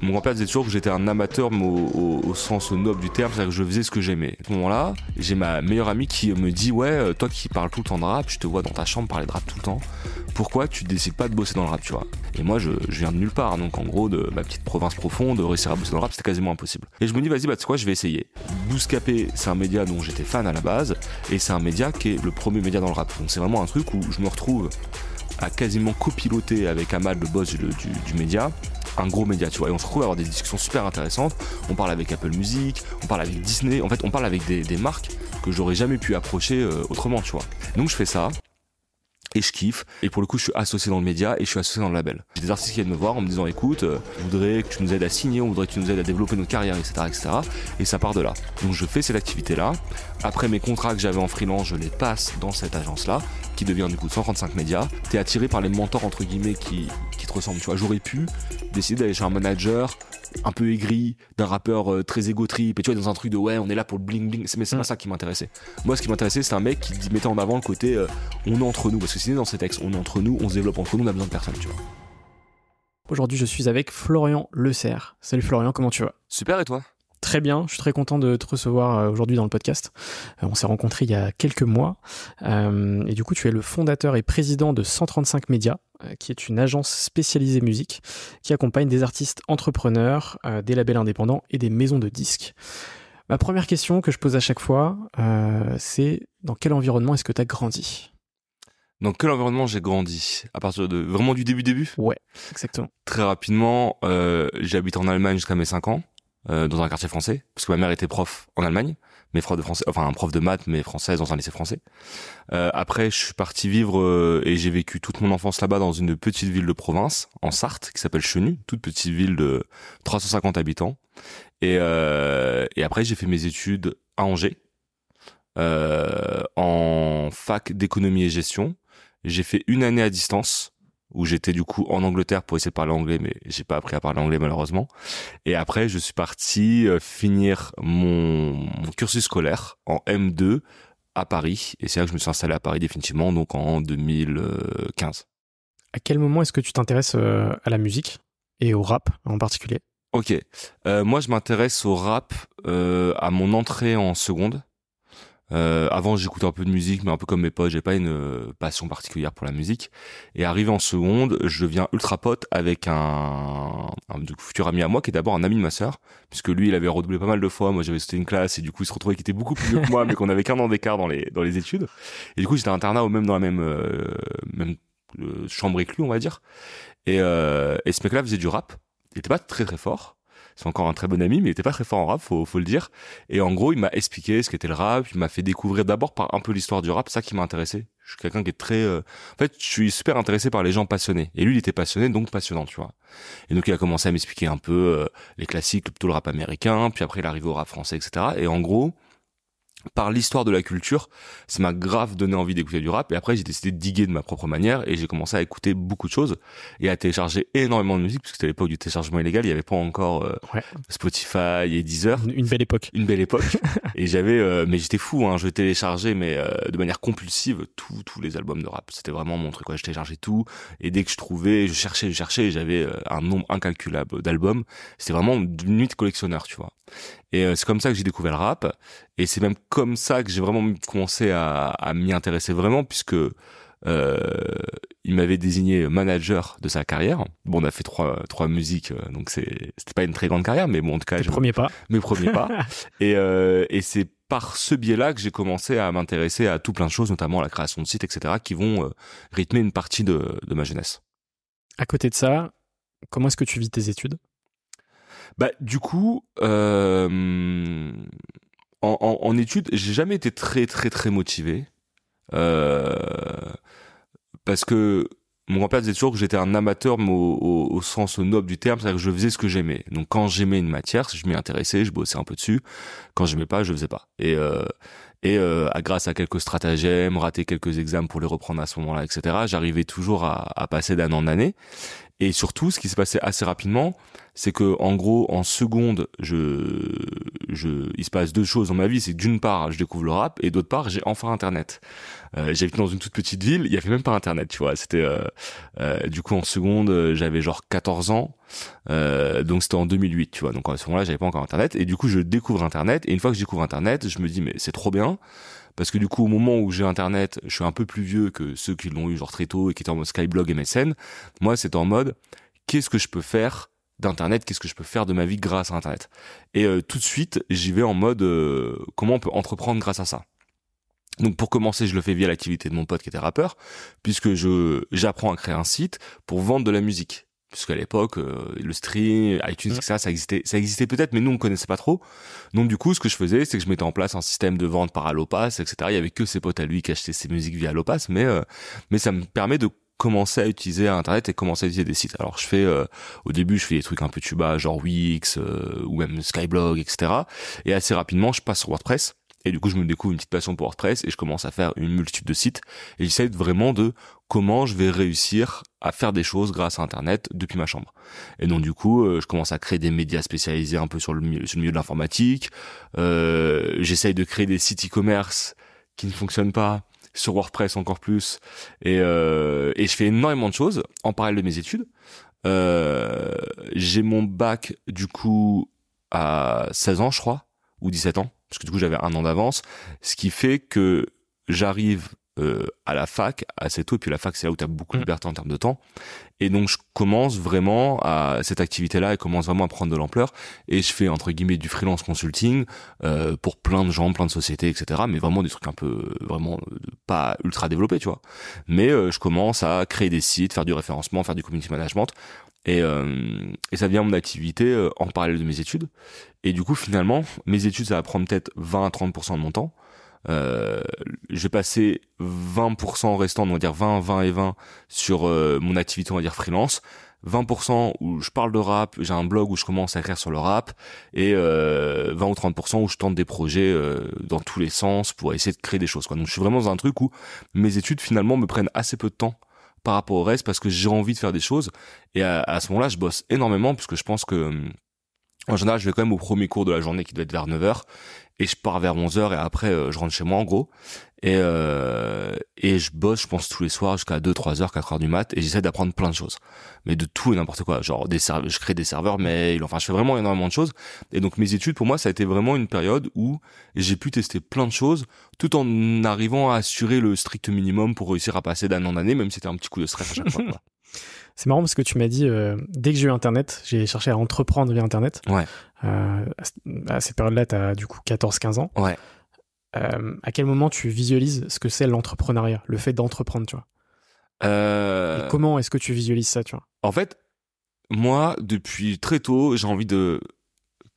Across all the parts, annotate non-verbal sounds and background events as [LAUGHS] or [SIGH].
Mon grand-père disait toujours que j'étais un amateur au, sens noble du terme, c'est-à-dire que je faisais ce que j'aimais. À ce moment-là, j'ai ma meilleure amie qui me dit Ouais, euh, toi qui parles tout le temps de rap, je te vois dans ta chambre parler de rap tout le temps. Pourquoi tu décides pas de bosser dans le rap, tu vois? Et moi, je, viens de nulle part, donc en gros, de ma petite province profonde, réussir à bosser dans le rap, c'était quasiment impossible. Et je me dis Vas-y, bah tu sais quoi, je vais essayer. Bouscapé, c'est un média dont j'étais fan à la base, et c'est un média qui est le premier média dans le rap. Donc c'est vraiment un truc où je me retrouve à quasiment copiloter avec Amal, le boss du média, un gros média, tu vois. Et on se retrouve à avoir des discussions super intéressantes. On parle avec Apple Music, on parle avec Disney. En fait, on parle avec des, des marques que j'aurais jamais pu approcher euh, autrement, tu vois. Donc je fais ça. Et je kiffe. Et pour le coup, je suis associé dans le média et je suis associé dans le label. J'ai des artistes qui viennent me voir en me disant écoute, euh, je voudrais que tu nous aides à signer, on voudrait que tu nous aides à développer notre carrière, etc. etc. Et ça part de là. Donc je fais cette activité-là. Après mes contrats que j'avais en freelance, je les passe dans cette agence-là, qui devient du coup 135 médias. T'es attiré par les mentors entre guillemets qui, qui te ressemblent. Tu vois, j'aurais pu décider d'aller chez un manager un peu aigri, d'un rappeur euh, très égo trip, et tu vois, dans un truc de ouais, on est là pour le bling bling. C'est- Mais c'est pas ça qui m'intéressait. Moi, ce qui m'intéressait, c'est un mec qui dit- mettait en avant le côté euh, on est entre nous. Parce que c'est dans ces textes, on est entre nous, on se développe entre nous, on a besoin de personne, tu vois. Aujourd'hui, je suis avec Florian Le Serre. Salut Florian, comment tu vas? Super, et toi? Très bien, je suis très content de te recevoir euh, aujourd'hui dans le podcast. Euh, on s'est rencontrés il y a quelques mois. Euh, et du coup, tu es le fondateur et président de 135 Médias, qui est une agence spécialisée musique qui accompagne des artistes entrepreneurs, des labels indépendants et des maisons de disques. Ma première question que je pose à chaque fois, c'est dans quel environnement est-ce que tu as grandi? Dans quel environnement j'ai grandi? À partir de vraiment du début début? Ouais, exactement. Très rapidement, euh, j'ai habité en Allemagne jusqu'à mes 5 ans, euh, dans un quartier français, parce que ma mère était prof en Allemagne, mais prof de français, enfin un prof de maths, mais française dans un lycée français. Euh, après, je suis parti vivre euh, et j'ai vécu toute mon enfance là-bas dans une petite ville de province, en Sarthe, qui s'appelle Chenu, toute petite ville de 350 habitants. Et, euh, et après, j'ai fait mes études à Angers, euh, en fac d'économie et gestion. J'ai fait une année à distance où j'étais du coup en Angleterre pour essayer de parler anglais, mais j'ai pas appris à parler anglais malheureusement. Et après, je suis parti euh, finir mon, mon cursus scolaire en M2 à Paris. Et c'est là que je me suis installé à Paris définitivement, donc en 2015. À quel moment est-ce que tu t'intéresses euh, à la musique et au rap en particulier? Ok, Euh, moi je m'intéresse au rap euh, à mon entrée en seconde. Euh, avant j'écoutais un peu de musique, mais un peu comme mes potes, j'ai pas une euh, passion particulière pour la musique. Et arrivé en seconde, je deviens ultra pote avec un, un futur ami à moi qui est d'abord un ami de ma sœur, puisque lui il avait redoublé pas mal de fois. Moi j'avais sauté une classe et du coup il se retrouvait qu'il était beaucoup plus vieux que moi, [LAUGHS] mais qu'on avait qu'un an d'écart dans les dans les études. Et du coup j'étais à internat ou même dans la même euh, même euh, chambre éclue on va dire. Et, euh, et ce mec-là faisait du rap. Il était pas très très fort. C'est encore un très bon ami, mais il était pas très fort en rap, faut, faut le dire. Et en gros, il m'a expliqué ce qu'était le rap, il m'a fait découvrir d'abord par un peu l'histoire du rap, ça qui m'a intéressé. Je suis quelqu'un qui est très, euh, en fait, je suis super intéressé par les gens passionnés. Et lui, il était passionné, donc passionnant, tu vois. Et donc, il a commencé à m'expliquer un peu euh, les classiques, plutôt le rap américain, puis après, il est arrivé au rap français, etc. Et en gros, par l'histoire de la culture, ça m'a grave donné envie d'écouter du rap et après j'ai décidé de diguer de ma propre manière et j'ai commencé à écouter beaucoup de choses et à télécharger énormément de musique parce que c'était l'époque du téléchargement illégal, il y avait pas encore euh, Spotify et Deezer. Une, belle époque. Une belle époque [LAUGHS] et j'avais euh, mais j'étais fou hein, je téléchargeais mais euh, de manière compulsive tous tous les albums de rap. C'était vraiment mon truc quoi, je téléchargeais tout et dès que je trouvais, je cherchais, je cherchais j'avais un nombre incalculable d'albums. C'était vraiment une nuit de collectionneur, tu vois. Et c'est comme ça que j'ai découvert le rap et c'est même comme ça que j'ai vraiment commencé à, à m'y intéresser vraiment, puisque euh, il m'avait désigné manager de sa carrière. Bon, on a fait trois trois musiques, euh, donc c'est c'était pas une très grande carrière, mais bon, en tout cas, mes premiers pas. Mes premiers pas. [LAUGHS] et euh, et c'est par ce biais-là que j'ai commencé à m'intéresser à tout plein de choses, notamment la création de sites, etc., qui vont euh, rythmer une partie de, de ma jeunesse. À côté de ça, comment est-ce que tu vis tes études? Bah, du coup, euh, en, études, j'ai jamais été très très très motivé. Euh, parce que mon grand-père disait toujours que j'étais un amateur, au, sens noble du terme, c'est-à-dire que je faisais ce que j'aimais. Donc quand j'aimais une matière, je m'y intéressais, je bossais un peu dessus. Quand j'aimais pas, je faisais pas. Et euh, et euh, grâce à quelques stratagèmes, rater quelques examens pour les reprendre à ce moment-là, etc., j'arrivais toujours à, à passer an en année. Et surtout, ce qui s'est passé assez rapidement, c'est que en gros, en seconde, je, je, il se passe deux choses dans ma vie. C'est d'une part, je découvre le rap, et d'autre part, j'ai enfin Internet. Euh, J'habite dans une toute petite ville, il y avait même pas Internet, tu vois. C'était euh, euh, du coup en seconde, j'avais genre 14 ans, euh, donc c'était en 2008, tu vois. Donc à ce moment-là, j'avais pas encore Internet, et du coup, je découvre Internet. Et une fois que je découvre Internet, je me dis mais c'est trop bien parce que du coup au moment où j'ai internet je suis un peu plus vieux que ceux qui l'ont eu genre très tôt et qui étaient en mode Skyblog MSN moi c'est en mode qu'est-ce que je peux faire d'internet qu'est-ce que je peux faire de ma vie grâce à internet? Et euh, tout de suite j'y vais en mode euh, comment on peut entreprendre grâce à ça? Donc pour commencer, je le fais via l'activité de mon pote qui était rappeur, puisque je j'apprends à créer un site pour vendre de la musique puisqu'à l'époque euh, le stream, iTunes, etc. ça existait, ça existait peut-être, mais nous on connaissait pas trop. Donc du coup, ce que je faisais, c'est que je mettais en place un système de vente par Allopass, etc. Il y avait que ses potes à lui qui achetaient ses musiques via Allopass, mais euh, mais ça me permet de commencer à utiliser Internet et commencer à utiliser des sites. Alors je fais euh, au début je fais des trucs un peu tuba genre Wix ou même Skyblog etc. Et assez rapidement je passe sur WordPress et du coup, je me découvre une petite passion pour WordPress et je commence à faire une multitude de sites. Et j'essaie vraiment de comment je vais réussir à faire des choses grâce à Internet depuis ma chambre. Et donc du coup, euh, je commence à créer des médias spécialisés un peu sur le milieu, sur le milieu de l'informatique. Euh, J'essaye de créer des sites e-commerce qui ne fonctionnent pas sur WordPress encore plus. Et, euh, et je fais énormément de choses en parallèle de mes études. Euh, J'ai mon bac du coup à 16 ans, je crois, ou 17 ans parce que du coup j'avais un an d'avance, ce qui fait que j'arrive euh, à la fac assez tôt, et puis la fac c'est là où tu as beaucoup de mm. liberté en termes de temps, et donc je commence vraiment à cette activité-là, et commence vraiment à prendre de l'ampleur, et je fais entre guillemets du freelance consulting euh, pour plein de gens, plein de sociétés, etc. Mais vraiment des trucs un peu vraiment pas ultra développés, tu vois. Mais euh, je commence à créer des sites, faire du référencement, faire du community management. Et, euh, et ça devient mon activité euh, en parallèle de mes études. Et du coup, finalement, mes études, ça va prendre peut-être 20 à 30% de mon temps. Euh, je passer 20% restant, on va dire 20, 20 et 20 sur euh, mon activité, on va dire freelance. 20% où je parle de rap, j'ai un blog où je commence à écrire sur le rap, et euh, 20 ou 30% où je tente des projets euh, dans tous les sens pour essayer de créer des choses. Quoi. Donc je suis vraiment dans un truc où mes études finalement me prennent assez peu de temps par rapport au reste parce que j'ai envie de faire des choses. Et à, à ce moment-là, je bosse énormément puisque je pense que en général, je vais quand même au premier cours de la journée qui doit être vers 9h et je pars vers 11h et après euh, je rentre chez moi en gros. Et euh, et je bosse je pense tous les soirs jusqu'à 2 3 heures 4 heures du mat et j'essaie d'apprendre plein de choses. Mais de tout et n'importe quoi. Genre des serveurs je crée des serveurs mail enfin je fais vraiment énormément de choses. Et donc mes études pour moi ça a été vraiment une période où j'ai pu tester plein de choses tout en arrivant à assurer le strict minimum pour réussir à passer d'un an d'année même si c'était un petit coup de stress à chaque fois. [LAUGHS] C'est marrant parce que tu m'as dit, euh, dès que j'ai eu Internet, j'ai cherché à entreprendre via Internet. Ouais. Euh, à cette période-là, tu as du coup 14-15 ans. Ouais. Euh, à quel moment tu visualises ce que c'est l'entrepreneuriat, le fait d'entreprendre, tu vois? Et comment est-ce que tu visualises ça, tu vois? En fait, moi, depuis très tôt, j'ai envie de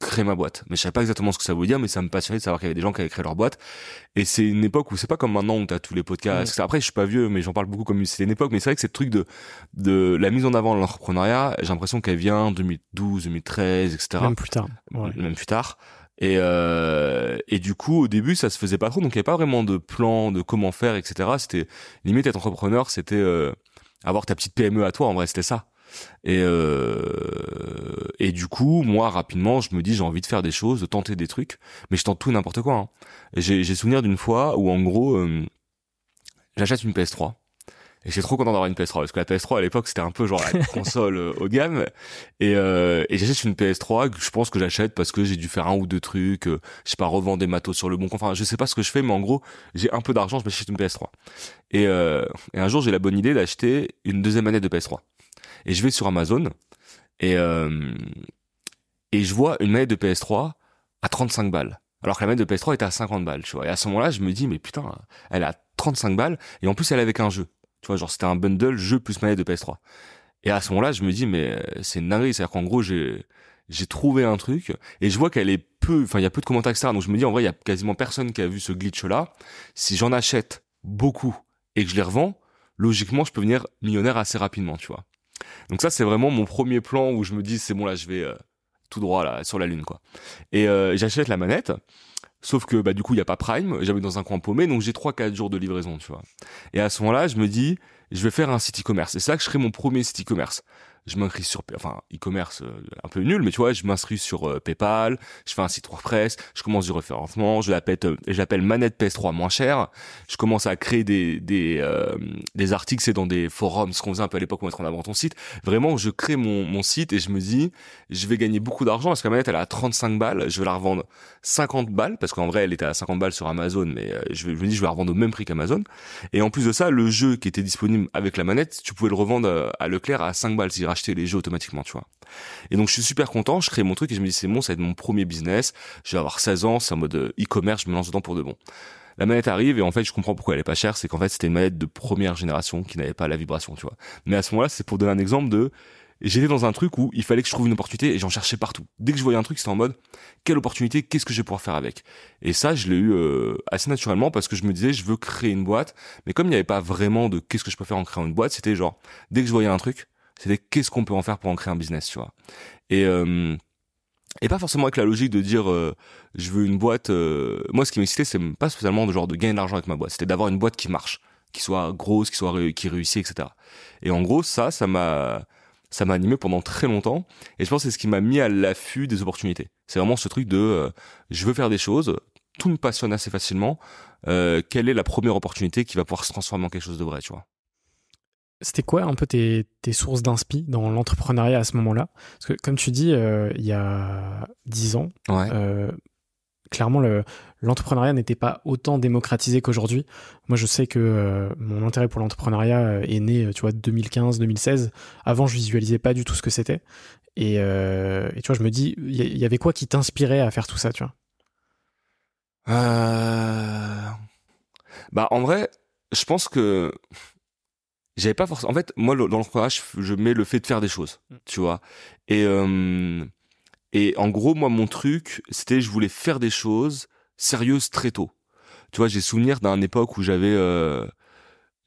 créer ma boîte. Mais je savais pas exactement ce que ça voulait dire, mais ça me passionnait de savoir qu'il y avait des gens qui avaient créé leur boîte. Et c'est une époque où c'est pas comme maintenant où t'as tous les podcasts. Après, je suis pas vieux, mais j'en parle beaucoup comme c'était une époque. Mais c'est vrai que c'est le truc de, de la mise en avant de l'entrepreneuriat, j'ai l'impression qu'elle vient 2012, 2013, etc. Même plus tard. Même plus tard. Et, euh, et du coup, au début, ça se faisait pas trop, donc il n'y avait pas vraiment de plan de comment faire, etc. C'était limite être entrepreneur, c'était euh, avoir ta petite PME à toi. En vrai, c'était ça. Et euh, et du coup, moi, rapidement, je me dis j'ai envie de faire des choses, de tenter des trucs, mais je tente tout n'importe quoi. Hein. J'ai souvenir d'une fois où en gros, euh, j'achète une PS3 et j'étais trop content d'avoir une PS3 parce que la PS3 à l'époque c'était un peu genre la [LAUGHS] console euh, haut de gamme et, euh, et j'achète une PS3 que je pense que j'achète parce que j'ai dû faire un ou deux trucs euh, je sais pas revendre des matos sur le bon enfin je sais pas ce que je fais mais en gros j'ai un peu d'argent je m'achète une PS3 et, euh, et un jour j'ai la bonne idée d'acheter une deuxième manette de PS3 et je vais sur Amazon et euh, et je vois une manette de PS3 à 35 balles alors que la manette de PS3 était à 50 balles tu vois et à ce moment-là je me dis mais putain elle a 35 balles et en plus elle est avec un jeu tu vois, genre c'était un bundle jeu plus manette de PS3. Et à ce moment-là, je me dis mais euh, c'est une dinguerie, c'est-à-dire qu'en gros j'ai j'ai trouvé un truc et je vois qu'elle est peu, enfin il y a peu de commentaires etc. Donc je me dis en vrai il y a quasiment personne qui a vu ce glitch là. Si j'en achète beaucoup et que je les revends, logiquement je peux venir millionnaire assez rapidement, tu vois. Donc ça c'est vraiment mon premier plan où je me dis c'est bon là je vais euh, tout droit là sur la lune quoi. Et euh, j'achète la manette Sauf que bah du coup il y a pas Prime, j'avais dans un coin paumé donc j'ai 3 4 jours de livraison, tu vois. Et à ce moment-là, je me dis je vais faire un site e-commerce. Et là que je crée mon premier site e-commerce je m'inscris sur, enfin, e-commerce euh, un peu nul, mais tu vois, je m'inscris sur euh, PayPal, je fais un site WordPress, je commence du référencement, je l'appelle, euh, je manette PS3 moins cher, je commence à créer des des des articles, c'est dans des forums, ce qu'on faisait un peu à l'époque pour mettre en avant ton site. Vraiment, je crée mon mon site et je me dis, je vais gagner beaucoup d'argent parce que la manette elle est à 35 balles, je vais la revendre 50 balles parce qu'en vrai elle était à 50 balles sur Amazon, mais je, je me dis je vais la revendre au même prix qu'Amazon. Et en plus de ça, le jeu qui était disponible avec la manette, tu pouvais le revendre à Leclerc à 5 balles si acheter les jeux automatiquement, tu vois. Et donc je suis super content, je crée mon truc et je me dis c'est bon, ça va être mon premier business, je vais avoir 16 ans, c'est en mode euh, e-commerce, je me lance dedans pour de bon. La manette arrive et en fait je comprends pourquoi elle est pas chère, c'est qu'en fait c'était une manette de première génération qui n'avait pas la vibration, tu vois. Mais à ce moment-là, c'est pour donner un exemple de j'étais dans un truc où il fallait que je trouve une opportunité et j'en cherchais partout. Dès que je voyais un truc, c'était en mode quelle opportunité, qu'est-ce que je vais pouvoir faire avec? Et ça, je l'ai eu euh, assez naturellement parce que je me disais je veux créer une boîte, mais comme il n'y avait pas vraiment de qu'est-ce que je peux faire en créant une boîte, c'était genre dès que je voyais un truc, c'était qu'est-ce qu'on peut en faire pour en créer un business, tu vois. Et euh, et pas forcément avec la logique de dire euh, je veux une boîte. Euh, moi, ce qui m'excitait, c'est pas spécialement de genre de gagner de l'argent avec ma boîte. C'était d'avoir une boîte qui marche, qui soit grosse, qui soit qui réussit, etc. Et en gros, ça, ça m'a ça m'a animé pendant très longtemps. Et je pense que c'est ce qui m'a mis à l'affût des opportunités. C'est vraiment ce truc de je veux faire des choses. Tout me passionne assez facilement. quelle est la première opportunité qui va pouvoir se transformer en quelque chose de vrai, tu vois c'était quoi un peu tes, tes sources d'inspi dans l'entrepreneuriat à ce moment-là? Parce que comme tu dis, euh, il y a dix ans, euh, clairement l'entrepreneuriat n'était pas autant démocratisé qu'aujourd'hui. Moi, je sais que euh, mon intérêt pour l'entrepreneuriat est né, tu vois, 2015-2016. Avant, je visualisais pas du tout ce que c'était. Et, et, tu vois, je me dis, il y, avait quoi qui t'inspirait à faire tout ça, tu vois? Bah, en vrai, je pense que j'avais pas forcément en fait moi dans le courage je mets le fait de faire des choses mm. tu vois. Et euh, et en gros moi mon truc c'était je voulais faire des choses sérieuses très tôt. Tu vois j'ai souvenir d'un époque où j'avais euh,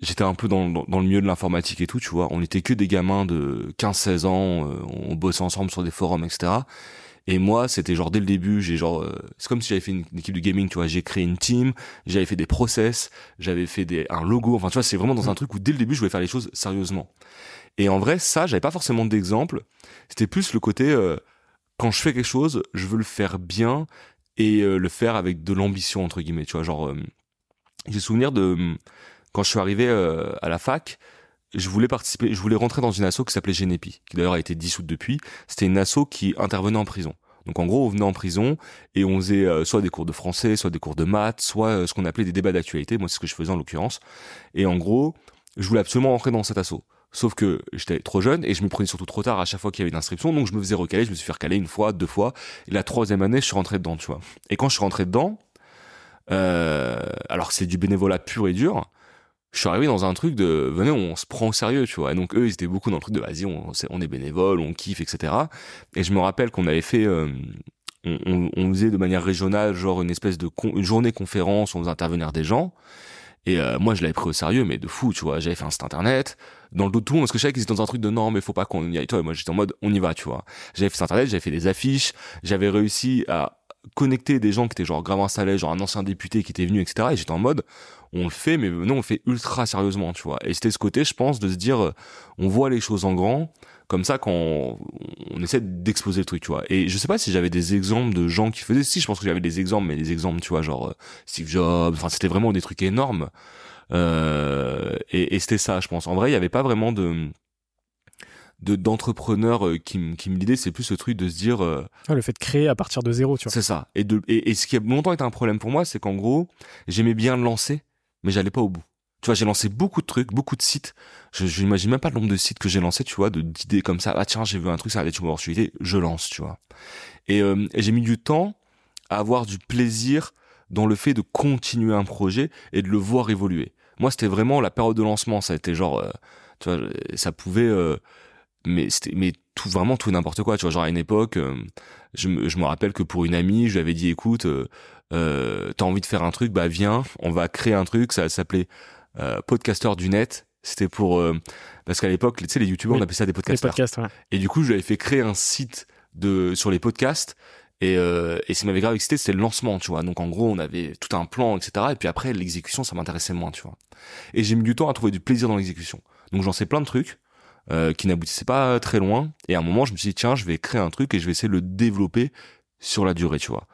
j'étais un peu dans, dans, le milieu de l'informatique et tout tu vois. On était que des gamins de 15 16 ans euh, on bossait ensemble sur des forums etc et moi, c'était genre dès le début, j'ai genre, euh, c'est comme si j'avais fait une, équipe de gaming, tu vois. J'ai créé une team, j'avais fait des process, j'avais fait des un logo. Enfin, tu vois, c'est vraiment dans un truc où dès le début, je voulais faire les choses sérieusement. Et en vrai, ça, j'avais pas forcément d'exemple. C'était plus le côté euh, quand je fais quelque chose, je veux le faire bien et euh, le faire avec de l'ambition entre guillemets. Tu vois, genre, j'ai souvenir de quand je suis arrivé à la fac je voulais participer, je voulais rentrer dans une asso qui s'appelait Genepi, qui d'ailleurs a été dissoute depuis. C'était une asso qui intervenait en prison. Donc en gros, on venait en prison et on faisait euh, soit des cours de français, soit des cours de maths, soit euh, ce qu'on appelait des débats d'actualité. Moi, c'est ce que je faisais en l'occurrence. Et en gros, je voulais absolument rentrer dans cet asso. Sauf que j'étais trop jeune et je me prenais surtout trop tard à chaque fois qu'il y avait une inscription, donc je me faisais recaler, je me suis fait recaler une fois, deux fois, et la troisième année, je suis rentré dedans, tu vois. Et quand je suis rentré dedans, euh, alors c'est du bénévolat pur et dur, je suis arrivé dans un truc de venez on se prend au sérieux tu vois et donc eux ils étaient beaucoup dans le truc de vas-y on, on est bénévole on kiffe etc et je me rappelle qu'on avait fait euh, on, faisait de manière régionale, genre une espèce de une journée conférence, on faisait intervenir des gens. Et euh, moi, je l'avais pris au sérieux, mais de fou, tu vois. J'avais fait un site internet dans le dos de tout le monde parce que je savais qu'ils étaient dans un truc de non, mais faut pas qu'on y aille. Toi, et moi, j'étais en mode on y va, tu vois. J'avais fait internet, j'avais fait des affiches, j'avais réussi à connecter des gens qui étaient genre grave installés, genre un ancien député qui était venu, etc. Et j'étais en mode on le fait, mais non, on le fait ultra sérieusement, tu vois. Et c'était ce côté, je pense, de se dire euh, on voit les choses en grand comme ça quand on, on essaie d'exposer le truc, tu vois. Et je sais pas si j'avais des exemples de gens qui faisaient. Si, je pense que j'avais des exemples, mais des exemples, tu vois, genre euh, Steve Jobs. Enfin, c'était vraiment des trucs énormes. Euh, et et c'était ça, je pense. En vrai, il y avait pas vraiment de de d'entrepreneurs euh, qui, qui me l'idée c'est plus ce truc de se dire euh, le fait de créer à partir de zéro, tu vois. c'est ça. Et de et, et ce qui a longtemps été un problème pour moi c'est qu'en gros j'aimais bien le lancer mais j'allais pas au bout. Tu vois j'ai lancé beaucoup de trucs beaucoup de sites. Je je n'imagine même pas le nombre de sites que j'ai lancés tu vois de d'idées comme ça. Ah tiens j'ai vu un truc ça a une opportunité je lance tu vois. Et, euh, et j'ai mis du temps à avoir du plaisir dans le fait de continuer un projet et de le voir évoluer. Moi c'était vraiment la période de lancement ça a été genre euh, tu vois ça pouvait mais c'était mais tout vraiment tout n'importe quoi tu vois. Genre à une époque euh, je, me, je me rappelle que pour une amie je lui avais dit écoute euh, euh, t'as envie de faire un truc bah viens on va créer un truc. Ça s'appelait euh, podcaster du net. C'était pour euh, parce qu'à l'époque tu sais les youtubeurs Oui, on appelait ça des podcasters. podcasts, ouais. et du coup je lui avais fait créer un site de sur les podcasts. Et, euh, et ce qui m'avait grave excité c'était le lancement tu vois. Donc en gros on avait tout un plan etc et puis après l'exécution ça m'intéressait moins tu vois. Et j'ai mis du temps à trouver du plaisir dans l'exécution. Donc j'en sais plein de trucs qui n'aboutissaient pas très loin et à un moment je me suis dit tiens je vais créer un truc et je vais essayer de le développer sur la durée tu vois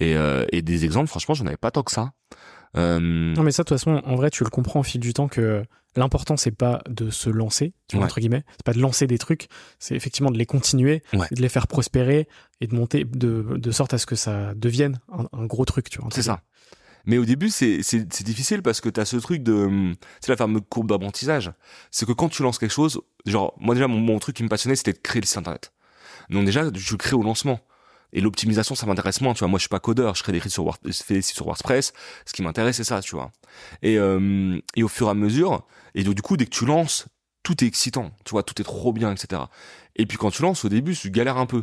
et, euh, et des exemples franchement j'en avais pas tant que ça euh, Non, mais ça, de toute façon, en vrai, tu le comprends au fil du temps que l'important, c'est pas de se lancer, tu vois, Ouais. entre guillemets. C'est pas de lancer des trucs, c'est effectivement de les continuer, Ouais. et de les faire prospérer et de monter de, de sorte à ce que ça devienne un, un gros truc, tu vois. C'est ça. Mais au début, c'est difficile parce que t'as ce truc de, hum, c'est la fameuse courbe d'apprentissage. C'est que quand tu lances quelque chose, genre moi déjà mon, mon truc qui me passionnait c'était de créer le site internet. Donc déjà je crée au lancement. Et l'optimisation, ça m'intéresse moins, tu vois. Moi, je suis pas codeur, je crée des sites sur, des sites sur WordPress. Ce qui m'intéresse, c'est ça, tu vois. Et, euh, et au fur et à mesure, et donc, du coup, dès que tu lances, tout est excitant, tu vois, tout est trop bien, etc. Et puis quand tu lances, au début, tu galères un peu.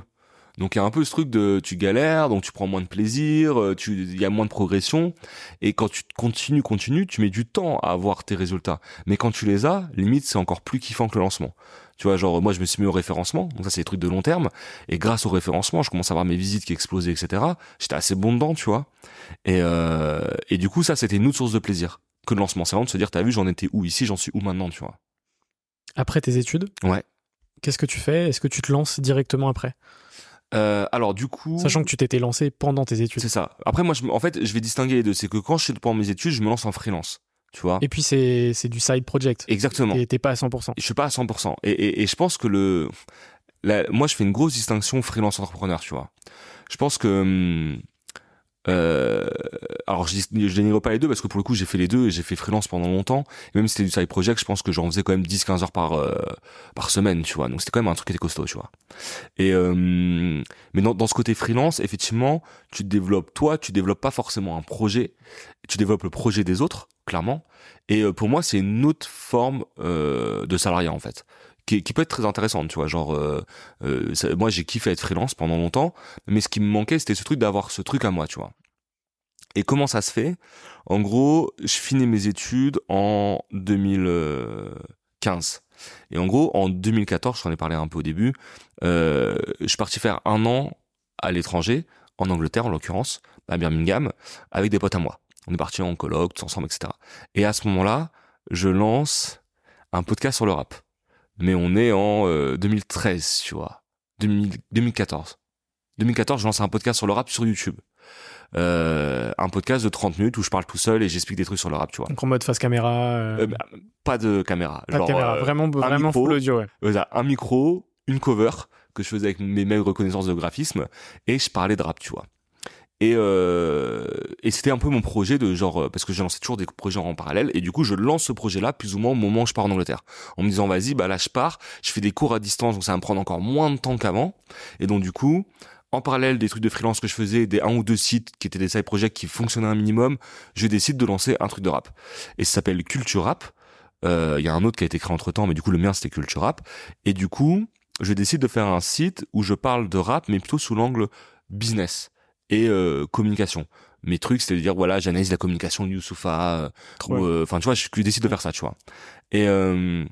Donc il y a un peu ce truc de tu galères, donc tu prends moins de plaisir, euh, tu il y a moins de progression et quand tu continues continues, tu mets du temps à avoir tes résultats. Mais quand tu les as, limite c'est encore plus kiffant que le lancement. Tu vois, genre moi je me suis mis au référencement, donc ça c'est des trucs de long terme et grâce au référencement, je commence à avoir mes visites qui explosaient etc. J'étais assez bon dedans, tu vois. Et euh, et du coup ça c'était une autre source de plaisir que le lancement, c'est vraiment de se dire t'as vu j'en étais où ici, j'en suis où maintenant, tu vois. Après tes études, Ouais. qu'est-ce que tu fais? Est-ce que tu te lances directement après? Euh, alors du coup, Sachant que tu t'étais lancé pendant tes études. C'est ça. Après, moi, je, en fait, je vais distinguer les deux. C'est que quand je suis pendant mes études, je me lance en freelance. Tu vois Et puis c'est c'est du side project. Exactement. Et t'es pas à 100%. Je suis pas à 100%. Et, et, et je pense que le, la- moi, je fais une grosse distinction freelance entrepreneur. Tu vois. Je pense que, hum, euh, alors je, je dénigre pas les deux parce que pour le coup, j'ai fait les deux et j'ai fait freelance pendant longtemps. Et même si c'était du side project, je pense que j'en faisais quand même 10-15 heures par euh, par semaine. Tu vois. Donc c'était quand même un truc qui était costaud. Tu vois. Et euh, mais dans, dans ce côté freelance, effectivement, tu développes toi, tu développes pas forcément un projet, tu développes le projet des autres, clairement. Et euh, pour moi, c'est une autre forme euh, de salariat en fait, qui, qui peut être très intéressante, tu vois. Genre, euh, euh, moi, j'ai kiffé être freelance pendant longtemps, mais ce qui me manquait, c'était ce truc d'avoir ce truc à moi, tu vois. Et comment ça se fait? En gros, je finis mes études en 2015. Et en gros, en 2014, je t'en ai parlé un peu au début, euh, je suis parti faire un an à l'étranger, en Angleterre en l'occurrence, à Birmingham, avec des potes à moi. On est parti en colloque, tous ensemble, etc. Et à ce moment-là, je lance un podcast sur le rap. Mais on est en euh, 2013, tu vois. 2000 2014. 2014, je lance un podcast sur le rap sur YouTube. Euh, un podcast de 30 minutes où je parle tout seul et j'explique des trucs sur le rap, tu vois. Donc en mode face caméra. euh, Euh, bah, pas de caméra. pas de caméra. euh, vraiment vraiment micro. full audio, ouais. un micro, une cover que je faisais avec mes maigres connaissances de graphisme et je parlais de rap, tu vois. Et, euh, et c'était un peu mon projet de genre euh, parce que j'ai lancé toujours des projets en parallèle et du coup je lance ce projet-là plus ou moins au moment où je pars en Angleterre en me disant vas-y bah là je pars je fais des cours à distance donc ça va me prendre encore moins de temps qu'avant. Et donc du coup en parallèle des trucs de freelance que je faisais des un ou deux sites qui étaient des side projects qui fonctionnaient un minimum je décide de lancer un truc de rap. Et ça s'appelle Culture Rap. Euh, il y a un autre qui a été créé entre temps mais du coup le mien c'était Culture Rap. Et du coup je décide de faire un site où je parle de rap mais plutôt sous l'angle business et euh, communication. Mes trucs, c'était de dire voilà, j'analyse la communication de Youssoufa, euh, ou, Ouais. euh, enfin tu vois, je, je décide de faire ça, tu vois. Et euh,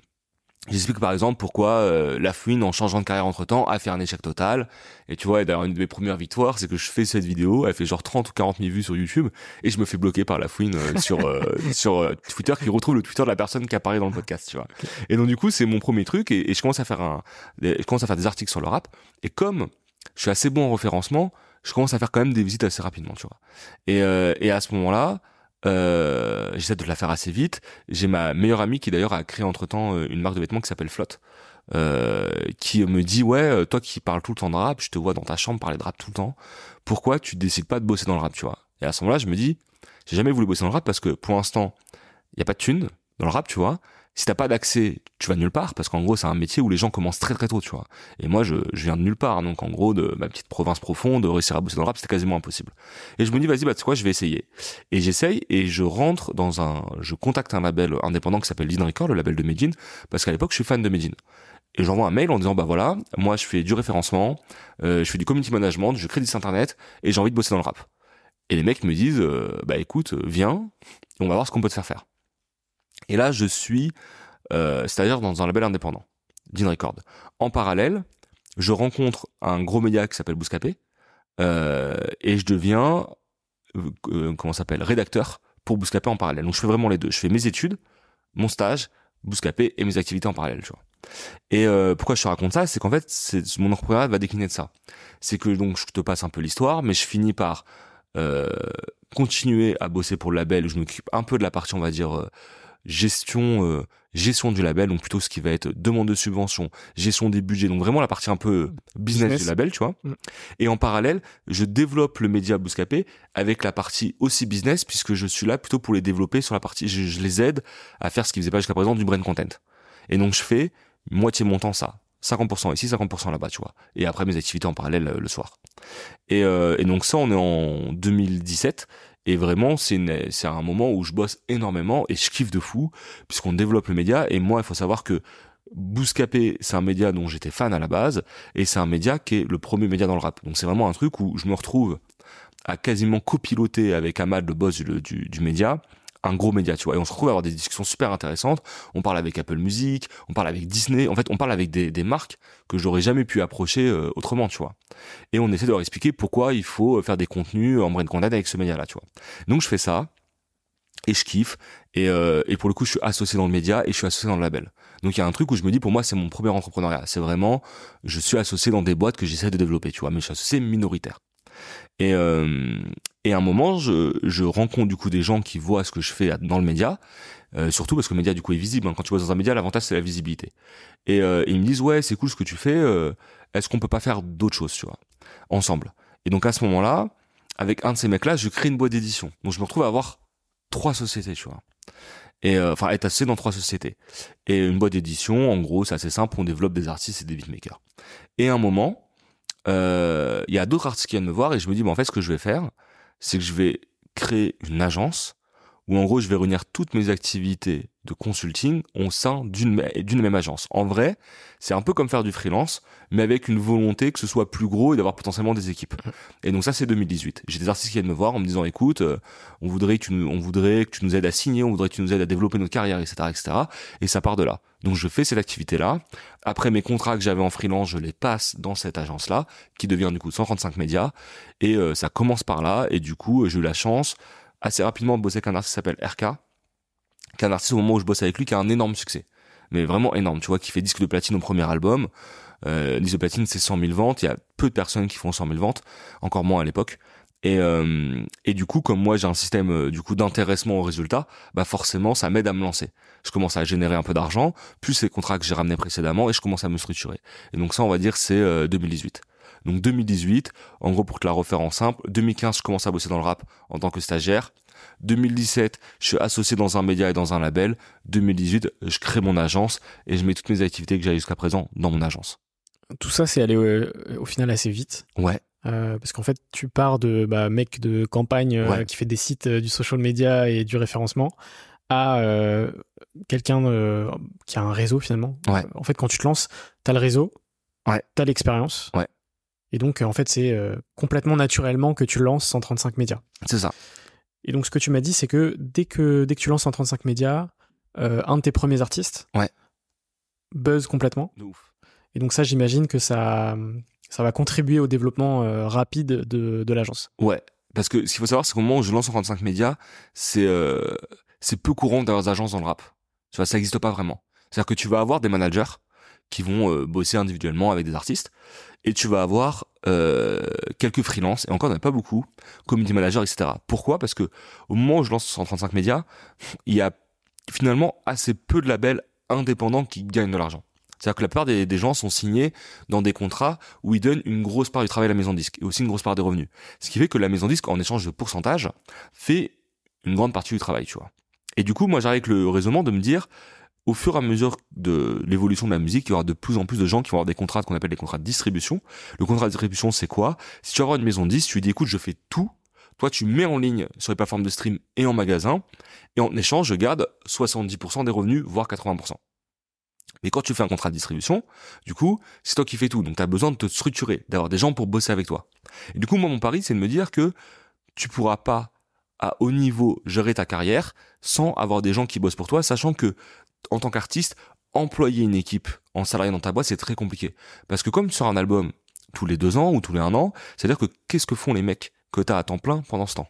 J'explique par exemple pourquoi euh, la fouine en changeant de carrière entre temps a fait un échec total. Et tu vois, et d'ailleurs une de mes premières victoires, c'est que je fais cette vidéo, elle fait genre 30 ou 40 000 vues sur YouTube, et je me fais bloquer par la fouine euh, [LAUGHS] sur euh, sur euh, Twitter qui retrouve le Twitter de la personne qui apparaît dans le podcast, tu vois. Et donc du coup, c'est mon premier truc, et, et je commence à faire un, je commence à faire des articles sur le rap. Et comme je suis assez bon en référencement, je commence à faire quand même des visites assez rapidement, tu vois. Et, euh, à ce moment-là, euh, j'essaie de la faire assez vite. J'ai ma meilleure amie qui d'ailleurs a créé entre-temps euh, une marque de vêtements qui s'appelle Flotte, qui me dit ouais, toi qui parles tout le temps de rap, je te vois dans ta chambre parler de rap tout le temps. Pourquoi tu décides pas de bosser dans le rap, tu vois? Et à ce moment-là, je me dis, j'ai jamais voulu bosser dans le rap parce que pour l'instant, il y a pas de thunes dans le rap, tu vois. Si t'as pas d'accès, tu vas nulle part parce qu'en gros, c'est un métier où les gens commencent très très tôt, tu vois. Et moi, je, je viens de nulle part, donc en gros, de ma petite province profonde, de réussir à bosser dans le rap, c'était quasiment impossible. Et je me dis, vas-y, bah tu sais quoi, je vais essayer. Et j'essaye et je rentre dans un, je contacte un label indépendant qui s'appelle Lead Record, le label de Medine, parce qu'à l'époque, je suis fan de Medine. Et j'envoie un mail en disant, bah voilà, moi je fais du référencement, euh, je fais du community management, je crée des sites internet et j'ai envie de bosser dans le rap. Et les mecs me disent, euh, bah écoute, viens, on va voir ce qu'on peut te faire faire. Et là, je suis, euh, c'est-à-dire dans un label indépendant, Dean Record. En parallèle, je rencontre un gros média qui s'appelle Bouscapé, euh, et je deviens, euh, euh, comment s'appelle, rédacteur pour Bouscapé en parallèle. Donc je fais vraiment les deux. Je fais mes études, mon stage, Bouscapé et mes activités en parallèle, tu vois. Et euh, pourquoi je te raconte ça, c'est qu'en fait, c'est mon entrepreneuriat va décliner de ça. C'est que donc je te passe un peu l'histoire, mais je finis par euh, continuer à bosser pour le label. où Je m'occupe un peu de la partie, on va dire, euh, gestion euh, gestion du label, donc plutôt ce qui va être demande de subvention, gestion des budgets, donc vraiment la partie un peu business, Business. du label, tu vois. Mm. Et en parallèle, je développe le média Bouscapé avec la partie aussi business, puisque je suis là plutôt pour les développer sur la partie, je, je les aide à faire ce qu'ils faisaient pas jusqu'à présent, du brand content. Et donc je fais moitié mon temps ça. 50% ici, 50% là-bas, tu vois. Et après mes activités en parallèle euh, le soir. Et, euh, et donc ça, on est en 2017. Et vraiment, c'est un moment où je bosse énormément et je kiffe de fou, puisqu'on développe le média. Et moi, il faut savoir que Bouscapé, c'est un média dont j'étais fan à la base, et c'est un média qui est le premier média dans le rap. Donc c'est vraiment un truc où je me retrouve à quasiment copiloter avec Ahmad, le boss du, du, du média, un gros média, tu vois. Et on se retrouve à avoir des discussions super intéressantes. On parle avec Apple Music, on parle avec Disney. En fait, on parle avec des, des marques que j'aurais jamais pu approcher euh, autrement, tu vois. Et on essaie de leur expliquer pourquoi il faut faire des contenus en brand content avec ce média-là, tu vois. Donc je fais ça et je kiffe. Et, euh, et pour le coup, je suis associé dans le média et je suis associé dans le label. Donc il y a un truc où je me dis, pour moi, c'est mon premier entrepreneuriat. C'est vraiment, je suis associé dans des boîtes que j'essaie de développer, tu vois. Mais je suis associé minoritaire. Et, euh, et à un moment, je, je rencontre du coup des gens qui voient ce que je fais dans le média, euh, surtout parce que le média du coup est visible. hein. Quand tu bosses dans un média, l'avantage c'est la visibilité. Et euh, ils me disent ouais, c'est cool ce que tu fais. euh, Est-ce qu'on peut pas faire d'autres choses, tu vois, ensemble? Et donc à ce moment-là, avec un de ces mecs-là, je crée une boîte d'édition. Donc je me retrouve à avoir trois sociétés, tu vois. Et euh, enfin être associé dans trois sociétés. Et une boîte d'édition, en gros, c'est assez simple. On développe des artistes et des beatmakers. Et à un moment, euh, il y a d'autres artistes qui viennent me voir et je me dis, bon, en fait, ce que je vais faire, c'est que je vais créer une agence où, en gros, je vais réunir toutes mes activités de consulting au sein d'une me- d'une même agence. En vrai, c'est un peu comme faire du freelance, mais avec une volonté que ce soit plus gros et d'avoir potentiellement des équipes. Et donc ça, c'est 2018. J'ai des artistes qui viennent me voir en me disant, écoute, euh, on voudrait que tu nous, on voudrait que tu nous aides à signer, on voudrait que tu nous aides à développer notre carrière, etc., etc. Et ça part de là. Donc je fais cette activité-là. Après mes contrats que j'avais en freelance, je les passe dans cette agence-là, qui devient du coup 135 médias. Et euh, ça commence par là. Et du coup, j'ai eu la chance assez rapidement de bosser avec un artiste qui s'appelle RK, qui est un artiste au moment où je bosse avec lui, qui a un énorme succès. Mais vraiment énorme, tu vois, qui fait disque de platine au premier album. Euh, disque de platine, c'est 100 000 ventes. Il y a peu de personnes qui font 100 000 ventes, encore moins à l'époque. Et, euh, et du coup, comme moi j'ai un système euh, du coup d'intéressement au résultat, bah forcément ça m'aide à me lancer. Je commence à générer un peu d'argent, plus les contrats que j'ai ramenés précédemment, et je commence à me structurer. Et donc ça, on va dire, c'est euh, 2018. Donc 2018, en gros pour te la refaire en simple, 2015 je commence à bosser dans le rap en tant que stagiaire. 2017, je suis associé dans un média et dans un label. 2018, je crée mon agence et je mets toutes mes activités que j'ai jusqu'à présent dans mon agence. Tout ça, c'est allé euh, au final assez vite. Ouais, Euh, parce qu'en fait, tu pars de bah, mec de campagne euh, Ouais. qui fait des sites euh, du social media et du référencement à quelqu'un qui a un réseau finalement. Ouais. En fait, quand tu te lances, t'as le réseau, Ouais. t'as l'expérience, Ouais. Et donc, en fait, c'est complètement naturellement que tu lances 135 médias. C'est ça. Et donc, ce que tu m'as dit, c'est que dès que dès que tu lances 135 médias, euh, un de tes premiers artistes, Ouais. buzz complètement. De ouf. Et donc ça, j'imagine que ça ça va contribuer au développement euh, rapide de, de l'agence. Ouais. Parce que ce qu'il faut savoir, c'est qu'au moment où je lance 135 médias, c'est euh, c'est peu courant d'avoir des agences dans le rap. Tu vois, ça n'existe pas vraiment. C'est-à-dire que tu vas avoir des managers qui vont euh, bosser individuellement avec des artistes, et tu vas avoir euh, quelques freelances, et encore n'y en a pas beaucoup, community managers, etc. Pourquoi? Parce que au moment où je lance 135 médias, il y a finalement assez peu de labels indépendants qui gagnent de l'argent. C'est-à-dire que la plupart des, gens sont signés dans des contrats où ils donnent une grosse part du travail à la maison disque et aussi une grosse part des revenus. Ce qui fait que la maison disque, en échange de pourcentage, fait une grande partie du travail, tu vois. Et du coup, moi, j'arrive avec le raisonnement de me dire, au fur et à mesure de l'évolution de la musique, il y aura de plus en plus de gens qui vont avoir des contrats qu'on appelle des contrats de distribution. Le contrat de distribution, c'est quoi? Si tu vas avoir une maison de disque, tu lui dis, écoute, je fais tout. Toi, tu mets en ligne sur les plateformes de stream et en magasin. Et en échange, je garde 70% des revenus, voire 80%. Mais quand tu fais un contrat de distribution, du coup, c'est toi qui fais tout. Donc, tu as besoin de te structurer, d'avoir des gens pour bosser avec toi. Et du coup, moi, mon pari, c'est de me dire que tu pourras pas, à haut niveau, gérer ta carrière sans avoir des gens qui bossent pour toi, sachant que, en tant qu'artiste, employer une équipe en salarié dans ta boîte, c'est très compliqué. Parce que comme tu sors un album tous les deux ans ou tous les un an, c'est-à-dire que qu'est-ce que font les mecs que tu as à temps plein pendant ce temps?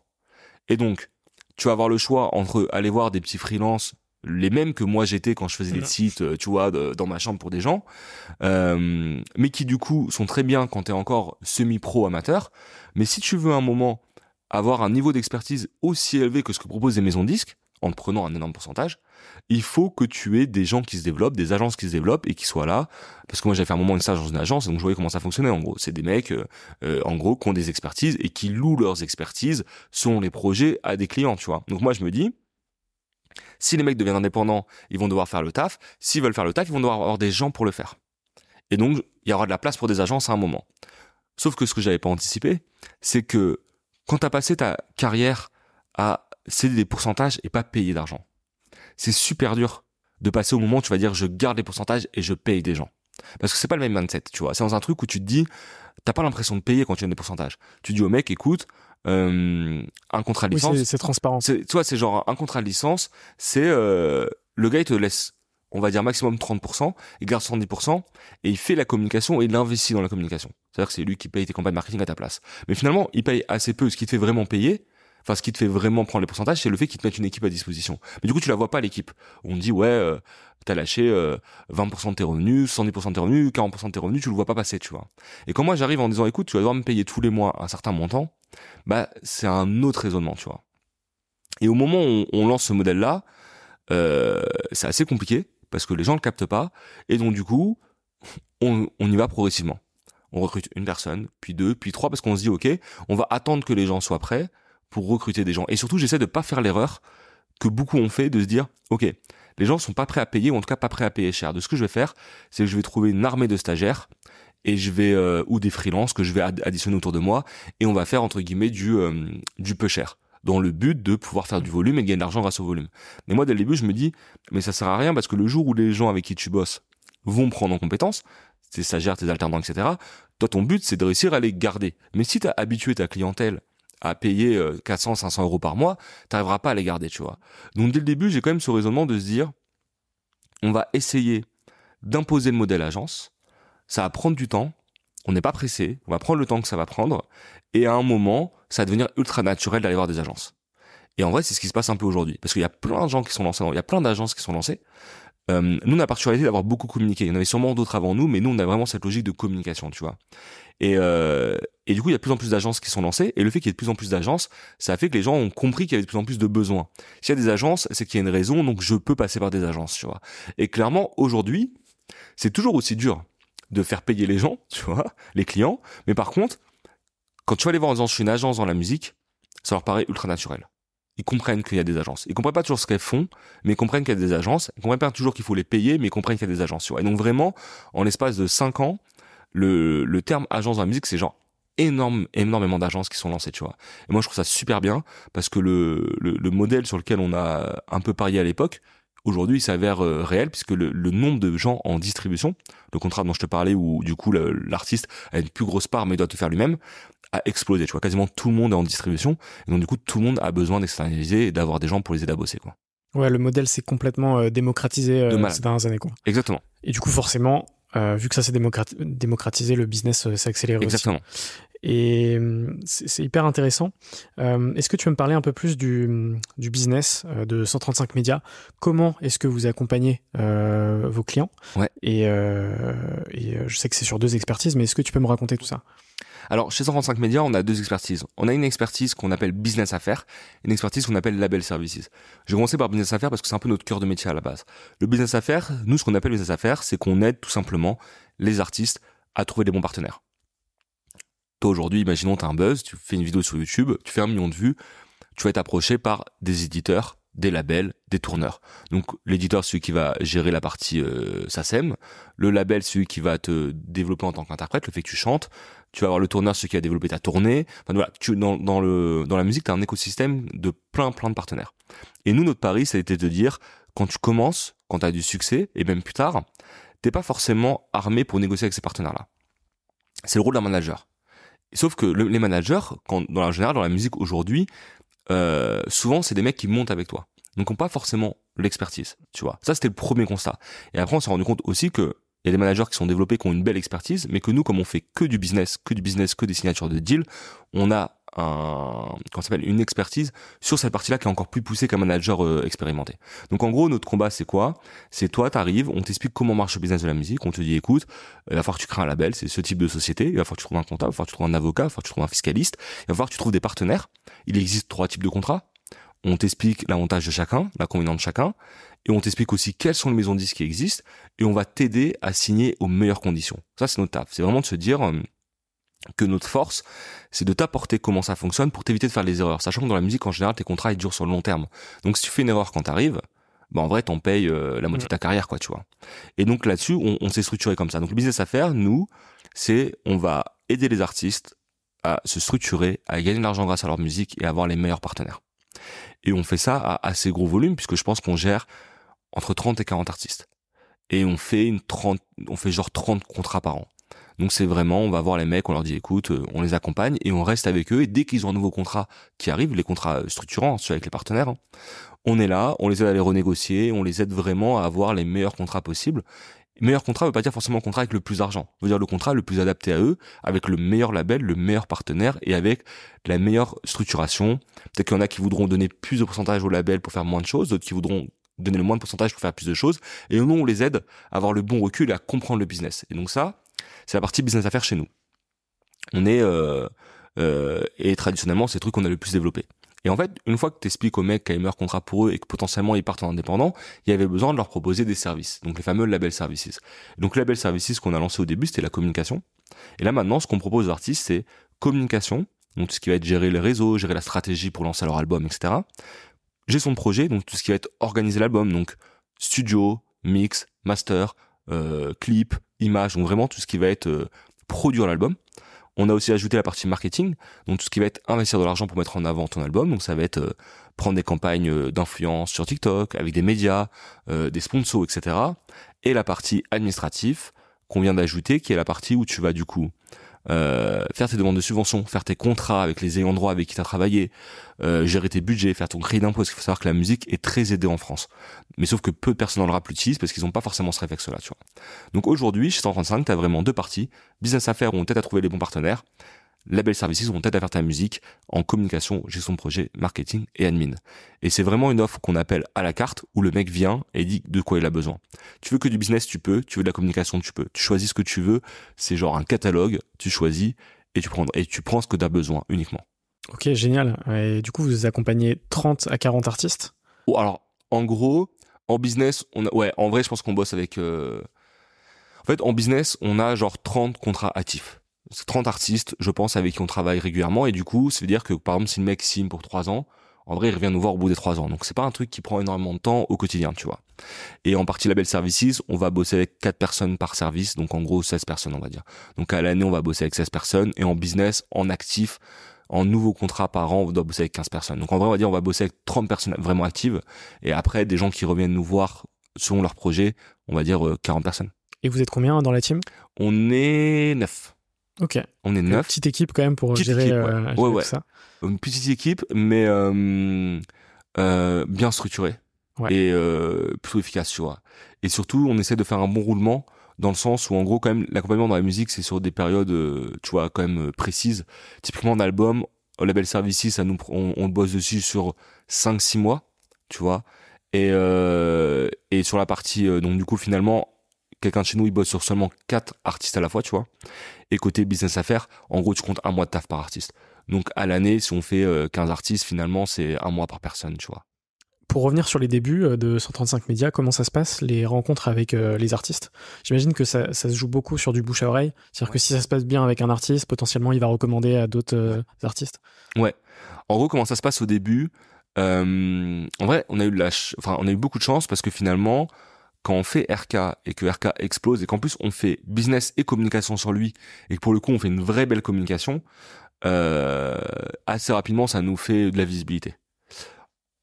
Et donc, tu vas avoir le choix entre aller voir des petits freelances les mêmes que moi j'étais quand je faisais des sites, tu vois, de, dans ma chambre pour des gens, euh, mais qui du coup sont très bien quand t'es encore semi-pro amateur. Mais si tu veux un moment avoir un niveau d'expertise aussi élevé que ce que proposent les maisons de disques, en te prenant un énorme pourcentage, il faut que tu aies des gens qui se développent, des agences qui se développent et qui soient là. Parce que moi, j'avais fait un moment une stage dans une agence, donc je voyais comment ça fonctionnait. En gros, c'est des mecs, euh, en gros, qui ont des expertises et qui louent leurs expertises selon les projets à des clients, tu vois. Donc moi, je me dis, si les mecs deviennent indépendants, ils vont devoir faire le taf. S'ils veulent faire le taf, ils vont devoir avoir des gens pour le faire. Et donc, il y aura de la place pour des agences à un moment. Sauf que ce que j'avais pas anticipé, c'est que quand tu as passé ta carrière à céder des pourcentages et pas payer d'argent, c'est super dur de passer au moment où tu vas dire je garde les pourcentages et je paye des gens. Parce que c'est pas le même mindset, tu vois. C'est dans un truc où tu te dis, t'as pas l'impression de payer quand tu donnes des pourcentages. Tu dis au mec, écoute, euh, un contrat de licence. Oui, c'est transparent. Tu vois, c'est genre un contrat de licence, c'est euh, le gars il te laisse, on va dire maximum 30%, il garde 70% et il fait la communication et il investit dans la communication. C'est-à-dire que c'est lui qui paye tes campagnes marketing à ta place. Mais finalement, il paye assez peu. Ce qui te fait vraiment payer, enfin ce qui te fait vraiment prendre les pourcentages, c'est le fait qu'il te mette une équipe à disposition. Mais du coup, tu la vois pas l'équipe. On dit ouais, euh, t'as lâché euh, 20% de tes revenus, 70% de tes revenus, 40% de tes revenus, tu le vois pas passer, tu vois. Et quand moi j'arrive en disant écoute, tu vas devoir me payer tous les mois un certain montant, bah c'est un autre raisonnement, tu vois. Et au moment où on lance ce modèle-là, euh, c'est assez compliqué parce que les gens le captent pas et donc du coup, on, on y va progressivement. On recrute une personne, puis deux, puis trois parce qu'on se dit ok, on va attendre que les gens soient prêts pour recruter des gens. Et surtout, j'essaie de pas faire l'erreur que beaucoup ont fait de se dire ok, les gens sont pas prêts à payer ou en tout cas pas prêts à payer cher. De ce que je vais faire, c'est que je vais trouver une armée de stagiaires et je vais euh, ou des freelances que je vais additionner autour de moi et on va faire entre guillemets du euh, du peu cher dans le but de pouvoir faire du volume et gagner de l'argent grâce au volume. Mais moi dès le début je me dis mais ça sert à rien parce que le jour où les gens avec qui tu bosses vont prendre en compétence, tes stagiaires, tes alternants, etc. Toi ton but c'est de réussir à les garder. Mais si tu as habitué ta clientèle à payer 400, euh, 500 euros par mois, t'arriveras pas à les garder, tu vois. Donc dès le début, j'ai quand même ce raisonnement de se dire, on va essayer d'imposer le modèle agence, ça va prendre du temps, on n'est pas pressé, on va prendre le temps que ça va prendre, et à un moment, ça va devenir ultra naturel d'aller voir des agences. Et en vrai, c'est ce qui se passe un peu aujourd'hui, parce qu'il y a plein de gens qui sont lancés, il y a plein d'agences qui sont lancées. Euh, nous, on a la particularité d'avoir beaucoup communiqué. Il y en avait sûrement d'autres avant nous, mais nous, on a vraiment cette logique de communication, tu vois. Et, euh, et du coup, il y a de plus en plus d'agences qui sont lancées, et le fait qu'il y ait de plus en plus d'agences, ça a fait que les gens ont compris qu'il y avait de plus en plus de besoins. S'il y a des agences, c'est qu'il y a une raison, donc je peux passer par des agences, tu vois. Et clairement, aujourd'hui, c'est toujours aussi dur de faire payer les gens, tu vois, les clients. Mais par contre, quand tu vas aller voir en disant je suis une agence dans la musique, ça leur paraît ultra naturel. Ils comprennent qu'il y a des agences. Ils comprennent pas toujours ce qu'elles font, mais ils comprennent qu'il y a des agences. Ils comprennent pas toujours qu'il faut les payer, mais ils comprennent qu'il y a des agences. Tu vois. Et donc vraiment, en l'espace de 5 ans, le, le terme agence dans la musique, c'est genre énorme, énormément d'agences qui sont lancées, tu vois. Et moi, je trouve ça super bien parce que le, le, le modèle sur lequel on a un peu parié à l'époque, aujourd'hui il s'avère euh, réel puisque le, nombre de gens en distribution, le contrat dont je te parlais où du coup l'artiste a une plus grosse part mais doit te faire lui-même, a explosé. Tu vois, quasiment tout le monde est en distribution et donc du coup tout le monde a besoin d'externaliser et d'avoir des gens pour les aider à bosser quoi. Ouais, le modèle s'est complètement euh, démocratisé euh, ces dernières années quoi. Exactement. Et du coup forcément, euh, vu que ça s'est démocratisé, le business s'est accéléré Exactement. Et hum, c'est hyper intéressant. Euh, est-ce que tu veux me parler un peu plus du, du business euh, de 135 médias Comment est-ce que vous accompagnez euh, vos clients? Ouais. Et, et je sais que c'est sur deux expertises, mais est-ce que tu peux me raconter tout ça? Alors, chez 135 médias, on a deux expertises. On a une expertise qu'on appelle business affaires, une expertise qu'on appelle label services. Je vais commencer par business affaires parce que c'est un peu notre cœur de métier à la base. Le business affaires, nous, ce qu'on appelle business affaires, c'est qu'on aide tout simplement les artistes à trouver des bons partenaires. Toi aujourd'hui, imaginons tu un buzz, tu fais une vidéo sur YouTube, tu fais un million de vues, tu vas être approché par des éditeurs, des labels, des tourneurs. Donc l'éditeur celui qui va gérer la partie euh, SACEM, le label celui qui va te développer en tant qu'interprète, le fait que tu chantes, tu vas avoir le tourneur celui qui va développer ta tournée. Enfin voilà, tu dans, dans le dans la musique, tu as un écosystème de plein plein de partenaires. Et nous notre pari, été de dire quand tu commences, quand tu as du succès et même plus tard, t'es pas forcément armé pour négocier avec ces partenaires-là. C'est le rôle d'un manager. Sauf que les managers, quand, dans la dans la musique aujourd'hui, euh, souvent c'est des mecs qui montent avec toi. Donc, n'ont pas forcément l'expertise, tu vois. Ça, c'était le premier constat. Et après, on s'est rendu compte aussi que il y a des managers qui sont développés, qui ont une belle expertise, mais que nous, comme on fait que du business, que du business, que des signatures de deal, on a un, s'appelle, une expertise sur cette partie-là qui est encore plus poussée qu'un manager euh, expérimenté. Donc en gros, notre combat, c'est quoi? C'est toi, t'arrives, on t'explique comment marche le business de la musique, on te dit, écoute, il va falloir que tu crées un label, c'est ce type de société, il va falloir que tu trouves un comptable, il va falloir que tu trouves un avocat, il va falloir que tu trouves un fiscaliste, il va falloir que tu trouves des partenaires. Il existe trois types de contrats. On t'explique l'avantage de chacun, l'inconvénient de chacun, et on t'explique aussi quelles sont les maisons de disques qui existent, et on va t'aider à signer aux meilleures conditions. Ça, c'est notre taf. C'est vraiment de se dire, euh, que notre force, c'est de t'apporter comment ça fonctionne pour t'éviter de faire des erreurs. Sachant que dans la musique, en général, tes contrats, ils durent sur le long terme. Donc, si tu fais une erreur quand t'arrives, bah, en vrai, t'en payes euh, la moitié de ta carrière, quoi, tu vois. Et donc, là-dessus, on, on s'est structuré comme ça. Donc, le business à faire, nous, c'est, on va aider les artistes à se structurer, à gagner de l'argent grâce à leur musique et à avoir les meilleurs partenaires. Et on fait ça à assez gros volume, puisque je pense qu'on gère entre 30 et 40 artistes. Et on fait une 30, on fait genre 30 contrats par an. Donc c'est vraiment, on va voir les mecs, on leur dit écoute, euh, on les accompagne et on reste avec eux. Et dès qu'ils ont un nouveau contrat qui arrive, les contrats structurants, ceux avec les partenaires, hein, on est là, on les aide à les renégocier, on les aide vraiment à avoir les meilleurs contrats possibles. Meilleur contrat veut pas dire forcément contrat avec le plus d'argent. Veut dire le contrat le plus adapté à eux, avec le meilleur label, le meilleur partenaire et avec la meilleure structuration. Peut-être qu'il y en a qui voudront donner plus de pourcentage au label pour faire moins de choses, d'autres qui voudront donner le moins de pourcentage pour faire plus de choses. Et nous, on les aide à avoir le bon recul et à comprendre le business. Et donc ça, c'est la partie business affaires chez nous. On est euh, euh, et traditionnellement c'est le truc qu'on a le plus développé. Et en fait, une fois que tu expliques aux mecs qu'il y meilleur contrat pour eux et que potentiellement ils partent en indépendant, il y avait besoin de leur proposer des services, donc les fameux label services. Donc label services qu'on a lancé au début, c'était la communication. Et là maintenant, ce qu'on propose aux artistes, c'est communication, donc tout ce qui va être gérer les réseaux, gérer la stratégie pour lancer leur album, etc. Gestion de projet, donc tout ce qui va être organiser l'album, donc studio, mix, master, euh, clip, images, donc vraiment tout ce qui va être euh, produire l'album. On a aussi ajouté la partie marketing, donc tout ce qui va être investir de l'argent pour mettre en avant ton album. Donc ça va être euh, prendre des campagnes d'influence sur TikTok, avec des médias, des sponsors, etc. Et la partie administrative qu'on vient d'ajouter, qui est la partie où tu vas du coup euh, faire tes demandes de subvention, faire tes contrats avec les ayants droit avec qui tu as travaillé, euh, gérer tes budgets, faire ton crédit d'impôt, parce qu'il faut savoir que la musique est très aidée en France. Mais sauf que peu de personnes dans le rap l'utilisent parce qu'ils n'ont pas forcément ce réflexe-là, tu. Donc aujourd'hui, chez 135, tu as vraiment deux parties. Business affaires où on t'aide à trouver les bons partenaires Label Services vont t'aider à faire ta musique en communication, gestion de projet, marketing et admin. Et c'est vraiment une offre qu'on appelle à la carte où le mec vient et dit de quoi il a besoin. Tu veux que du business, tu peux. Tu veux de la communication, tu peux. Tu choisis ce que tu veux. C'est genre un catalogue, tu choisis et tu prends, et tu prends ce que tu as besoin uniquement. Ok, génial. Et du coup, vous accompagnez 30 à 40 artistes? Oh, Alors, en gros, en business, on a, ouais, en vrai, je pense qu'on bosse avec... Euh, en fait, en business, on a genre 30 contrats actifs. 30 artistes, je pense, avec qui on travaille régulièrement. Et du coup, ça veut dire que, par exemple, si le mec signe pour 3 ans, en vrai, il revient nous voir au bout des 3 ans. Donc, c'est pas un truc qui prend énormément de temps au quotidien, tu vois. Et en partie label services, on va bosser avec 4 personnes par service. Donc, en gros, 16 personnes, on va dire. Donc, à l'année, on va bosser avec 16 personnes. Et en business, en actif, en nouveaux contrats par an, on doit bosser avec 15 personnes. Donc en vrai, on va dire on va bosser avec 30 personnes vraiment actives et après des gens qui reviennent nous voir selon leur projet, on va dire 40 personnes. Et vous êtes combien dans la team? On est 9. Ok. On est Une 9. petite équipe quand même pour Petite gérer, équipe, ouais. euh, gérer ouais. tout ça. Une petite équipe, mais euh, euh, bien structurée et euh, plutôt efficace, tu vois. Et surtout, on essaie de faire un bon roulement dans le sens où, en gros, quand même, l'accompagnement dans la musique, c'est sur des périodes, tu vois, quand même précises. Typiquement, un album, au label Services, ça nous, pr- on, on bosse dessus sur 5-6 mois, tu vois. Et, et sur la partie, donc du coup, finalement, quelqu'un de chez nous, il bosse sur seulement 4 artistes à la fois, tu vois. Et côté business affaires, en gros, tu comptes un mois de taf par artiste. Donc à l'année, si on fait euh, 15 artistes, finalement, c'est un mois par personne, tu vois. Pour revenir sur les débuts euh, de 135 médias, comment ça se passe, les rencontres avec euh, les artistes? J'imagine que ça, ça se joue beaucoup sur du bouche à oreille. C'est-à-dire que si ça se passe bien avec un artiste, potentiellement il va recommander à d'autres euh, artistes. En gros, comment ça se passe au début Euh, En vrai, on a eu de la, enfin, on a eu beaucoup de chance parce que finalement, quand on fait RK et que RK explose et qu'en plus on fait business et communication sur lui et que pour le coup on fait une vraie belle communication, euh, assez rapidement ça nous fait de la visibilité.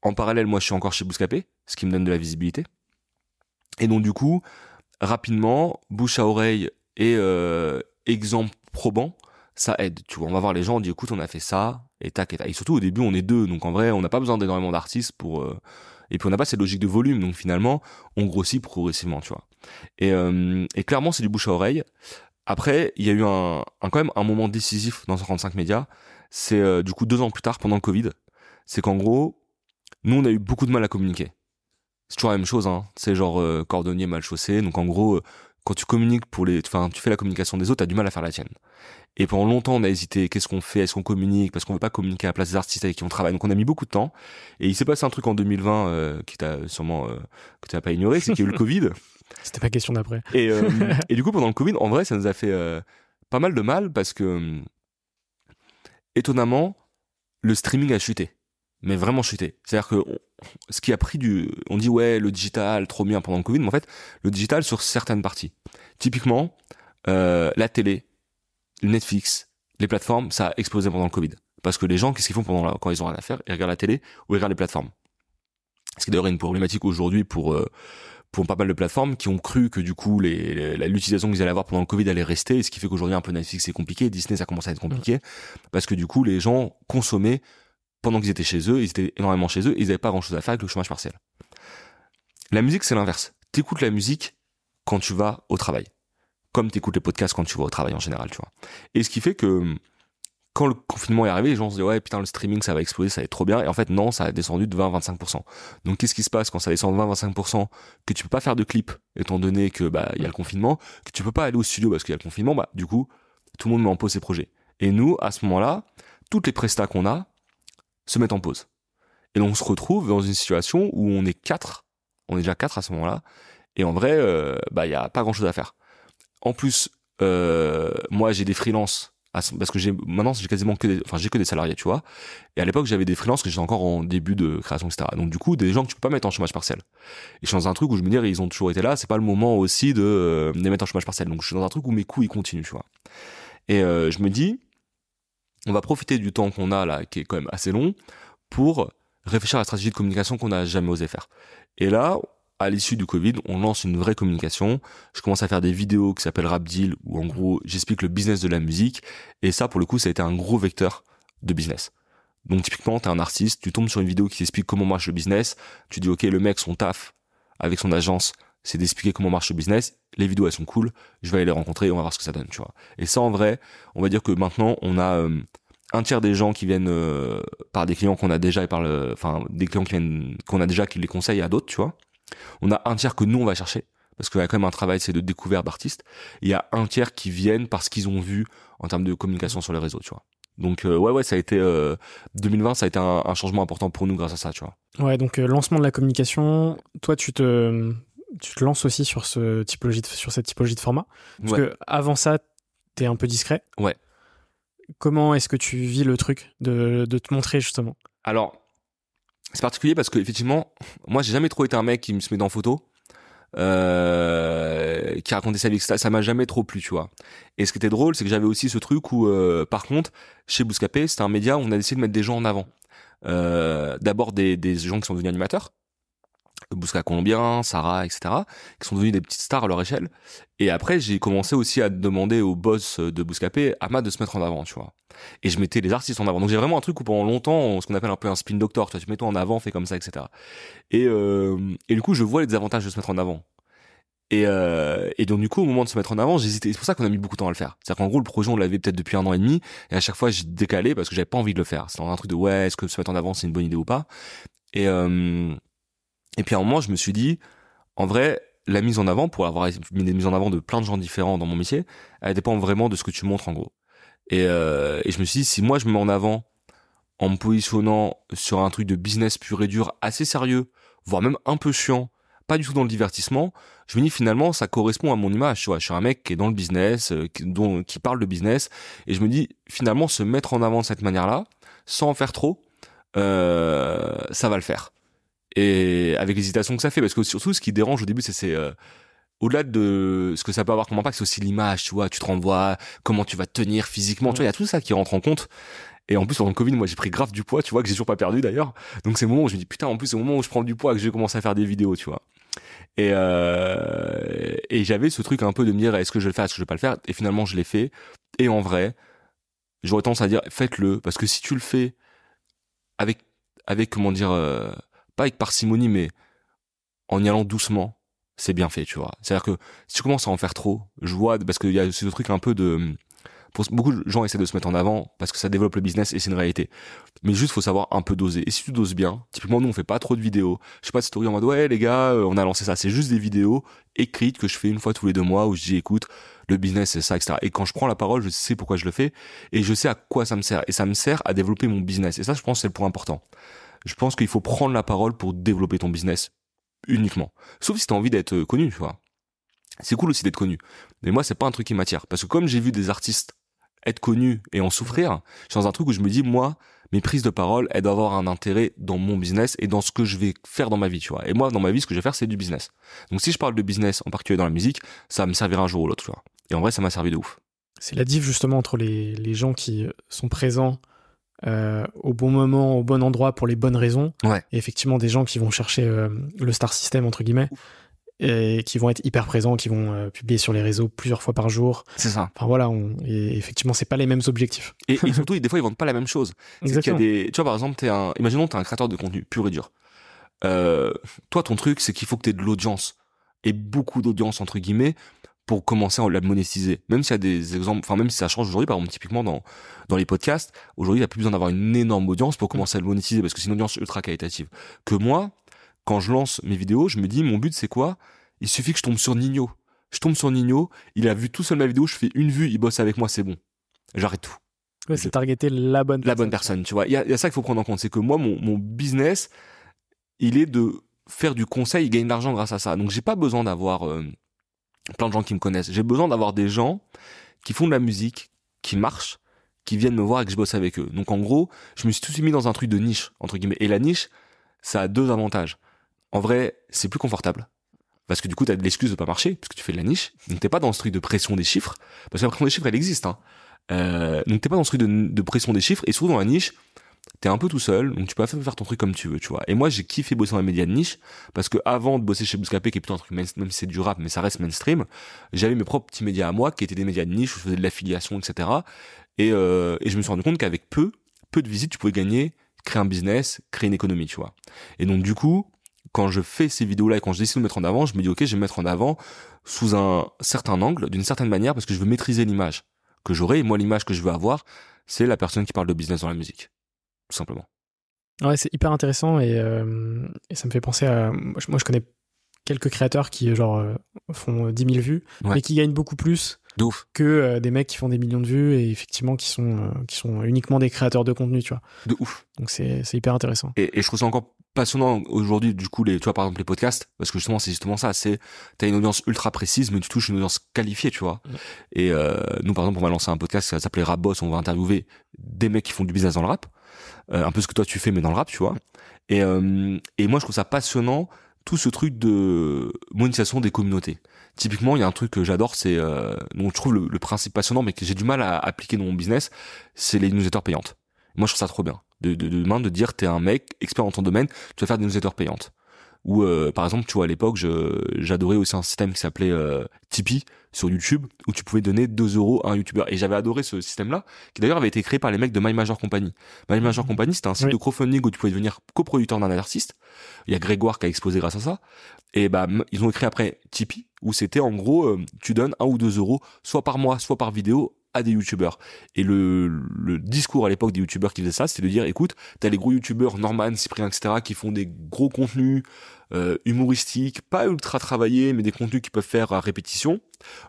En parallèle, moi je suis encore chez Bouscapé, ce qui me donne de la visibilité. Et donc du coup, rapidement, bouche à oreille et euh, exemple probant, ça aide. Tu vois, on va voir les gens, on dit écoute, on a fait ça, et tac, et tac. Et surtout au début, on est deux, donc en vrai, on n'a pas besoin d'énormément d'artistes pour. euh, et puis on n'a pas cette logique de volume, donc finalement, on grossit progressivement, tu vois. Et, euh, et clairement, c'est du bouche à oreille. Après, il y a eu un, quand même un moment décisif dans 135 médias. C'est euh, du coup deux ans plus tard, pendant le Covid. C'est qu'en gros, nous, on a eu beaucoup de mal à communiquer. C'est toujours la même chose, hein. C'est genre euh, cordonnier mal chaussé. Donc en gros, euh, quand tu communiques pour les, enfin, tu fais la communication des autres, t'as du mal à faire la tienne. Et pendant longtemps, on a hésité. Qu'est-ce qu'on fait Est-ce qu'on communique Parce qu'on veut pas communiquer à la place des artistes avec qui on travaille. Donc on a mis beaucoup de temps. Et il s'est passé un truc en 2020 euh, qui t'a sûrement euh, que tu n'as pas ignoré, c'est qu'il y a eu le [LAUGHS] Covid. C'était pas question d'après. Et, euh, [LAUGHS] et du coup, pendant le Covid, en vrai, ça nous a fait euh, pas mal de mal parce que, euh, étonnamment, le streaming a chuté. Mais vraiment chuté. C'est-à-dire que on- ce qui a pris du... On dit, ouais, le digital, trop bien pendant le Covid, mais en fait, le digital sur certaines parties. Typiquement, euh, la télé, le Netflix, les plateformes, ça a explosé pendant le Covid. Parce que les gens, qu'est-ce qu'ils font pendant la- quand ils ont rien à faire? Ils regardent la télé ou ils regardent les plateformes. Ce qui est d'ailleurs une problématique aujourd'hui pour... euh, pour pas mal de plateformes qui ont cru que du coup les, les- l'utilisation qu'ils allaient avoir pendant le Covid allait rester, et ce qui fait qu'aujourd'hui un peu Netflix c'est compliqué, Disney ça commence à être compliqué, parce que du coup les gens consommaient pendant qu'ils étaient chez eux, ils étaient énormément chez eux, ils avaient pas grand chose à faire avec le chômage partiel. La musique c'est l'inverse. T'écoutes la musique quand tu vas au travail, comme t'écoutes les podcasts quand tu vas au travail en général, tu vois. Et ce qui fait que quand le confinement est arrivé, les gens se disent ouais putain le streaming ça va exploser, ça va être trop bien, et en fait non, ça a descendu de 20-25%. Donc qu'est-ce qui se passe quand ça descend de 20-25% que tu peux pas faire de clip étant donné que bah il y a le confinement, que tu peux pas aller au studio parce qu'il y a le confinement, bah du coup tout le monde met en pause ses projets. Et nous à ce moment-là, toutes les prestats qu'on a se mettent en pause. Et on se retrouve dans une situation où on est quatre, on est déjà quatre à ce moment-là, et en vrai euh, bah il y a pas grand-chose à faire. En plus euh, moi j'ai des freelances parce que j'ai maintenant j'ai quasiment que des, enfin j'ai que des salariés tu vois. Et à l'époque j'avais des freelances que j'étais encore en début de création etc donc du coup des gens que tu peux pas mettre en chômage partiel. Et je suis dans un truc où je me dis ils ont toujours été là c'est pas le moment aussi de euh, les mettre en chômage partiel. Donc je suis dans un truc où mes coûts ils continuent tu vois. Et euh, je me dis on va profiter du temps qu'on a là qui est quand même assez long pour réfléchir à la stratégie de communication qu'on n'a jamais osé faire et là à l'issue du Covid, on lance une vraie communication. Je commence à faire des vidéos qui s'appellent Rap Deal, où en gros, j'explique le business de la musique. Et ça, pour le coup, ça a été un gros vecteur de business. Donc typiquement, t'es un artiste, tu tombes sur une vidéo qui t'explique comment marche le business. Tu dis, ok, le mec, son taf avec son agence, c'est d'expliquer comment marche le business. Les vidéos, elles sont cool. Je vais aller les rencontrer on va voir ce que ça donne, tu vois. Et ça, en vrai, on va dire que maintenant, on a euh, un tiers des gens qui viennent euh, par des clients qu'on a déjà et par le, enfin, des clients qui viennent, qu'on a déjà qui les conseillent à d'autres, tu vois. On a un tiers que nous, on va chercher. Parce qu'il y a quand même un travail, c'est de découverte d'artistes. Il y a un tiers qui viennent parce qu'ils ont vu en termes de communication sur les réseaux, tu vois. Donc euh, ouais ouais ça a été euh, 2020 ça a été un, un changement important pour nous grâce à ça tu vois. Ouais, donc euh, lancement de la communication. Toi, tu te, tu te lances aussi sur ce typologie de- sur cette typologie de format. Parce Ouais. que avant ça, t'es un peu discret. Ouais. Comment est-ce que tu vis le truc de, de te montrer justement? Alors c'est particulier parce que effectivement moi j'ai jamais trop été un mec qui me se met en photo. euh, qui racontait sa vie. Ça m'a jamais trop plu, tu vois. Et ce qui était drôle, c'est que j'avais aussi ce truc où, euh, par contre, chez Bouscapé, c'était un média où on a décidé de mettre des gens en avant. Euh, D'abord des, des gens qui sont devenus animateurs, Bousca Colombien, Sarah, etc., qui sont devenus des petites stars à leur échelle. Et après, j'ai commencé aussi à demander au boss de Bouscapé, Ama, de se mettre en avant, tu vois. Et je mettais les artistes en avant. Donc j'ai vraiment un truc où pendant longtemps, ce qu'on appelle un peu un spin doctor, tu vois, tu mets toi en avant, fais comme ça, etc. Et, euh, et du coup, je vois les avantages de se mettre en avant. Et, euh, et donc du coup, au moment de se mettre en avant, j'hésitais. C'est pour ça qu'on a mis beaucoup de temps à le faire. C'est-à-dire qu'en gros, le projet, on l'avait peut-être depuis un an et demi, et à chaque fois, j'ai décalé parce que j'avais pas envie de le faire. C'était un truc de ouais, est-ce que se mettre en avant, c'est une bonne idée ou pas? Et euh, et puis à un moment, je me suis dit, en vrai, la mise en avant, pour avoir mis des mises en avant de plein de gens différents dans mon métier, elle dépend vraiment de ce que tu montres en gros. Et, euh, et je me suis dit, si moi je me mets en avant en me positionnant sur un truc de business pur et dur, assez sérieux, voire même un peu chiant, pas du tout dans le divertissement, je me dis finalement ça correspond à mon image. Tu je suis un mec qui est dans le business, euh, qui, dont, qui parle de business, et je me dis finalement se mettre en avant de cette manière-là, sans en faire trop, euh, ça va le faire et avec l'hésitation que ça fait parce que surtout ce qui dérange au début c'est euh, au-delà de ce que ça peut avoir comme impact c'est aussi l'image tu vois tu te renvoies comment tu vas tenir physiquement tu vois il y a tout ça qui rentre en compte. Et en plus pendant le Covid moi j'ai pris grave du poids tu vois que j'ai toujours pas perdu d'ailleurs. Donc c'est le moment où je me dis putain en plus c'est le moment où je prends du poids que je vais commencer à faire des vidéos tu vois. Et euh, et j'avais ce truc un peu de me dire est-ce que je vais le faire est-ce que je vais pas le faire? Et finalement je l'ai fait. Et en vrai j'aurais tendance à dire faites-le. Parce que si tu le fais avec avec comment dire euh, pas avec parcimonie, mais en y allant doucement, c'est bien fait, tu vois. C'est-à-dire que si tu commences à en faire trop, je vois, parce qu'il y a ce truc un peu de... Pour, beaucoup de gens essaient de se mettre en avant parce que ça développe le business et c'est une réalité. Mais juste, faut savoir un peu doser. Et si tu doses bien, typiquement, nous, on fait pas trop de vidéos. Je sais pas de story en mode, ouais, les gars, euh, on a lancé ça. C'est juste des vidéos écrites que je fais une fois tous les deux mois où je dis, écoute, le business, c'est ça, etc. Et quand je prends la parole, je sais pourquoi je le fais et je sais à quoi ça me sert. Et ça me sert à développer mon business. Et ça, je pense, c'est le point important je pense qu'il faut prendre la parole pour développer ton business uniquement. Sauf si tu as envie d'être connu, tu vois. C'est cool aussi d'être connu. Mais moi, c'est pas un truc qui m'attire. Parce que comme j'ai vu des artistes être connus et en souffrir, je suis dans un truc où je me dis, moi, mes prises de parole, elles doivent avoir un intérêt dans mon business et dans ce que je vais faire dans ma vie, tu vois. Et moi, dans ma vie, ce que je vais faire, c'est du business. Donc si je parle de business, en particulier dans la musique, ça me servir un jour ou l'autre, tu vois. Et en vrai, ça m'a servi de ouf. C'est la diff justement entre les, les gens qui sont présents euh, au bon moment, au bon endroit pour les bonnes raisons. Ouais. Et effectivement, des gens qui vont chercher euh, le star system, entre guillemets, et qui vont être hyper présents, qui vont euh, publier sur les réseaux plusieurs fois par jour. C'est ça. Enfin voilà, on, et effectivement, c'est pas les mêmes objectifs. Et, et surtout, des fois, ils vendent pas la même chose. Exactement. Il y a des, tu vois, par exemple, t'es un, imaginons, t'es un créateur de contenu pur et dur. Toi, ton truc, c'est qu'il faut que t'aies de l'audience et beaucoup d'audience entre guillemets pour commencer à la monétiser. Même s'il y a des exemples, enfin même si ça change aujourd'hui, par exemple typiquement dans dans les podcasts, aujourd'hui il n'y a plus besoin d'avoir une énorme audience pour commencer à le monétiser parce que c'est une audience ultra qualitative. Que moi, quand je lance mes vidéos, je me dis mon but c'est quoi? Il suffit que je tombe sur Nino. Je tombe sur Nino, il a vu tout seul ma vidéo, je fais une vue, il bosse avec moi, c'est bon. J'arrête tout. Ouais, c'est targeter la bonne La bonne personne, tu vois. Il y a, il y a ça qu'il faut prendre en compte, c'est que moi mon mon business, il est de faire du conseil, il gagne de l'argent grâce à ça. Donc j'ai pas besoin d'avoir euh, plein de gens qui me connaissent. J'ai besoin d'avoir des gens qui font de la musique, qui marchent, qui viennent me voir et que je bosse avec eux. Donc en gros, je me suis tout de suite mis dans un truc de niche, entre guillemets. Et la niche, ça a deux avantages. En vrai, c'est plus confortable. Parce que du coup, t'as de l'excuse de pas marcher, parce que tu fais de la niche. Donc t'es pas dans ce truc de pression des chiffres. Parce que la pression des chiffres, elle existe. Hein. Euh, donc t'es pas dans ce truc de, de pression des chiffres. Et surtout dans la niche, t'es un peu tout seul, donc tu peux faire ton truc comme tu veux, tu vois. Et moi, j'ai kiffé bosser dans les médias de niche, parce que avant de bosser chez Bouscapé, qui est plutôt un truc même si c'est du rap, mais ça reste mainstream, j'avais mes propres petits médias à moi, qui étaient des médias de niche, où je faisais de l'affiliation, etc. Et, euh, et je me suis rendu compte qu'avec peu, peu de visites, tu pouvais gagner, créer un business, créer une économie, tu vois. Et donc, du coup, quand je fais ces vidéos-là et quand je décide de me mettre en avant, je me dis, ok, je vais me mettre en avant sous un certain angle, d'une certaine manière, parce que je veux maîtriser l'image que j'aurai. Et moi, l'image que je veux avoir, c'est la personne qui parle de business dans la musique. Tout simplement. Ouais, c'est hyper intéressant et, euh, et, ça me fait penser à. Moi, je connais quelques créateurs qui, genre, euh, font 10 000 vues, Ouais. mais qui gagnent beaucoup plus De ouf. que euh, des mecs qui font des millions de vues et effectivement qui sont, euh, qui sont uniquement des créateurs de contenu, tu vois. De ouf. Donc c'est c'est hyper intéressant. Et, et je trouve ça encore passionnant aujourd'hui, du coup, les, tu vois, par exemple, les podcasts, parce que justement, c'est justement ça, c'est, t'as une audience ultra précise, mais tu touches une audience qualifiée, tu vois. Ouais. Et, euh, nous, par exemple, on va lancer un podcast, ça s'appelait Rap Boss, on va interviewer des mecs qui font du business dans le rap. Euh, un peu ce que toi tu fais, mais dans le rap, tu vois. Et, euh, et moi, je trouve ça passionnant tout ce truc de monétisation des communautés. Typiquement, il y a un truc que j'adore, c'est euh, dont je trouve le, principe passionnant, mais que j'ai du mal à appliquer dans mon business, c'est les newsletters payantes. Moi, je trouve ça trop bien. De, de, de demain, de dire, t'es un mec expert dans ton domaine, tu vas faire des newsletters payantes. Ou euh, par exemple, tu vois, à l'époque, j'adorais aussi un système qui s'appelait euh, Tipeee sur YouTube, où tu pouvais donner 2 euros à un YouTuber. Et j'avais adoré ce système-là, qui d'ailleurs avait été créé par les mecs de My Major Company. My Major mmh. Company, c'était un site de crowdfunding où tu pouvais devenir coproducteur d'un artiste. Il y a Grégoire qui a exposé grâce à ça. Et bah, ils ont écrit après Tipeee, où c'était en gros, euh, tu donnes 1 ou 2 euros, soit par mois, soit par vidéo, à des youtubeurs. Et le, le discours à l'époque des youtubeurs qui faisaient ça, c'était de dire, écoute, t'as les gros youtubeurs, Norman, Cyprien, etc., qui font des gros contenus euh, humoristiques, pas ultra travaillés, mais des contenus qui peuvent faire à répétition.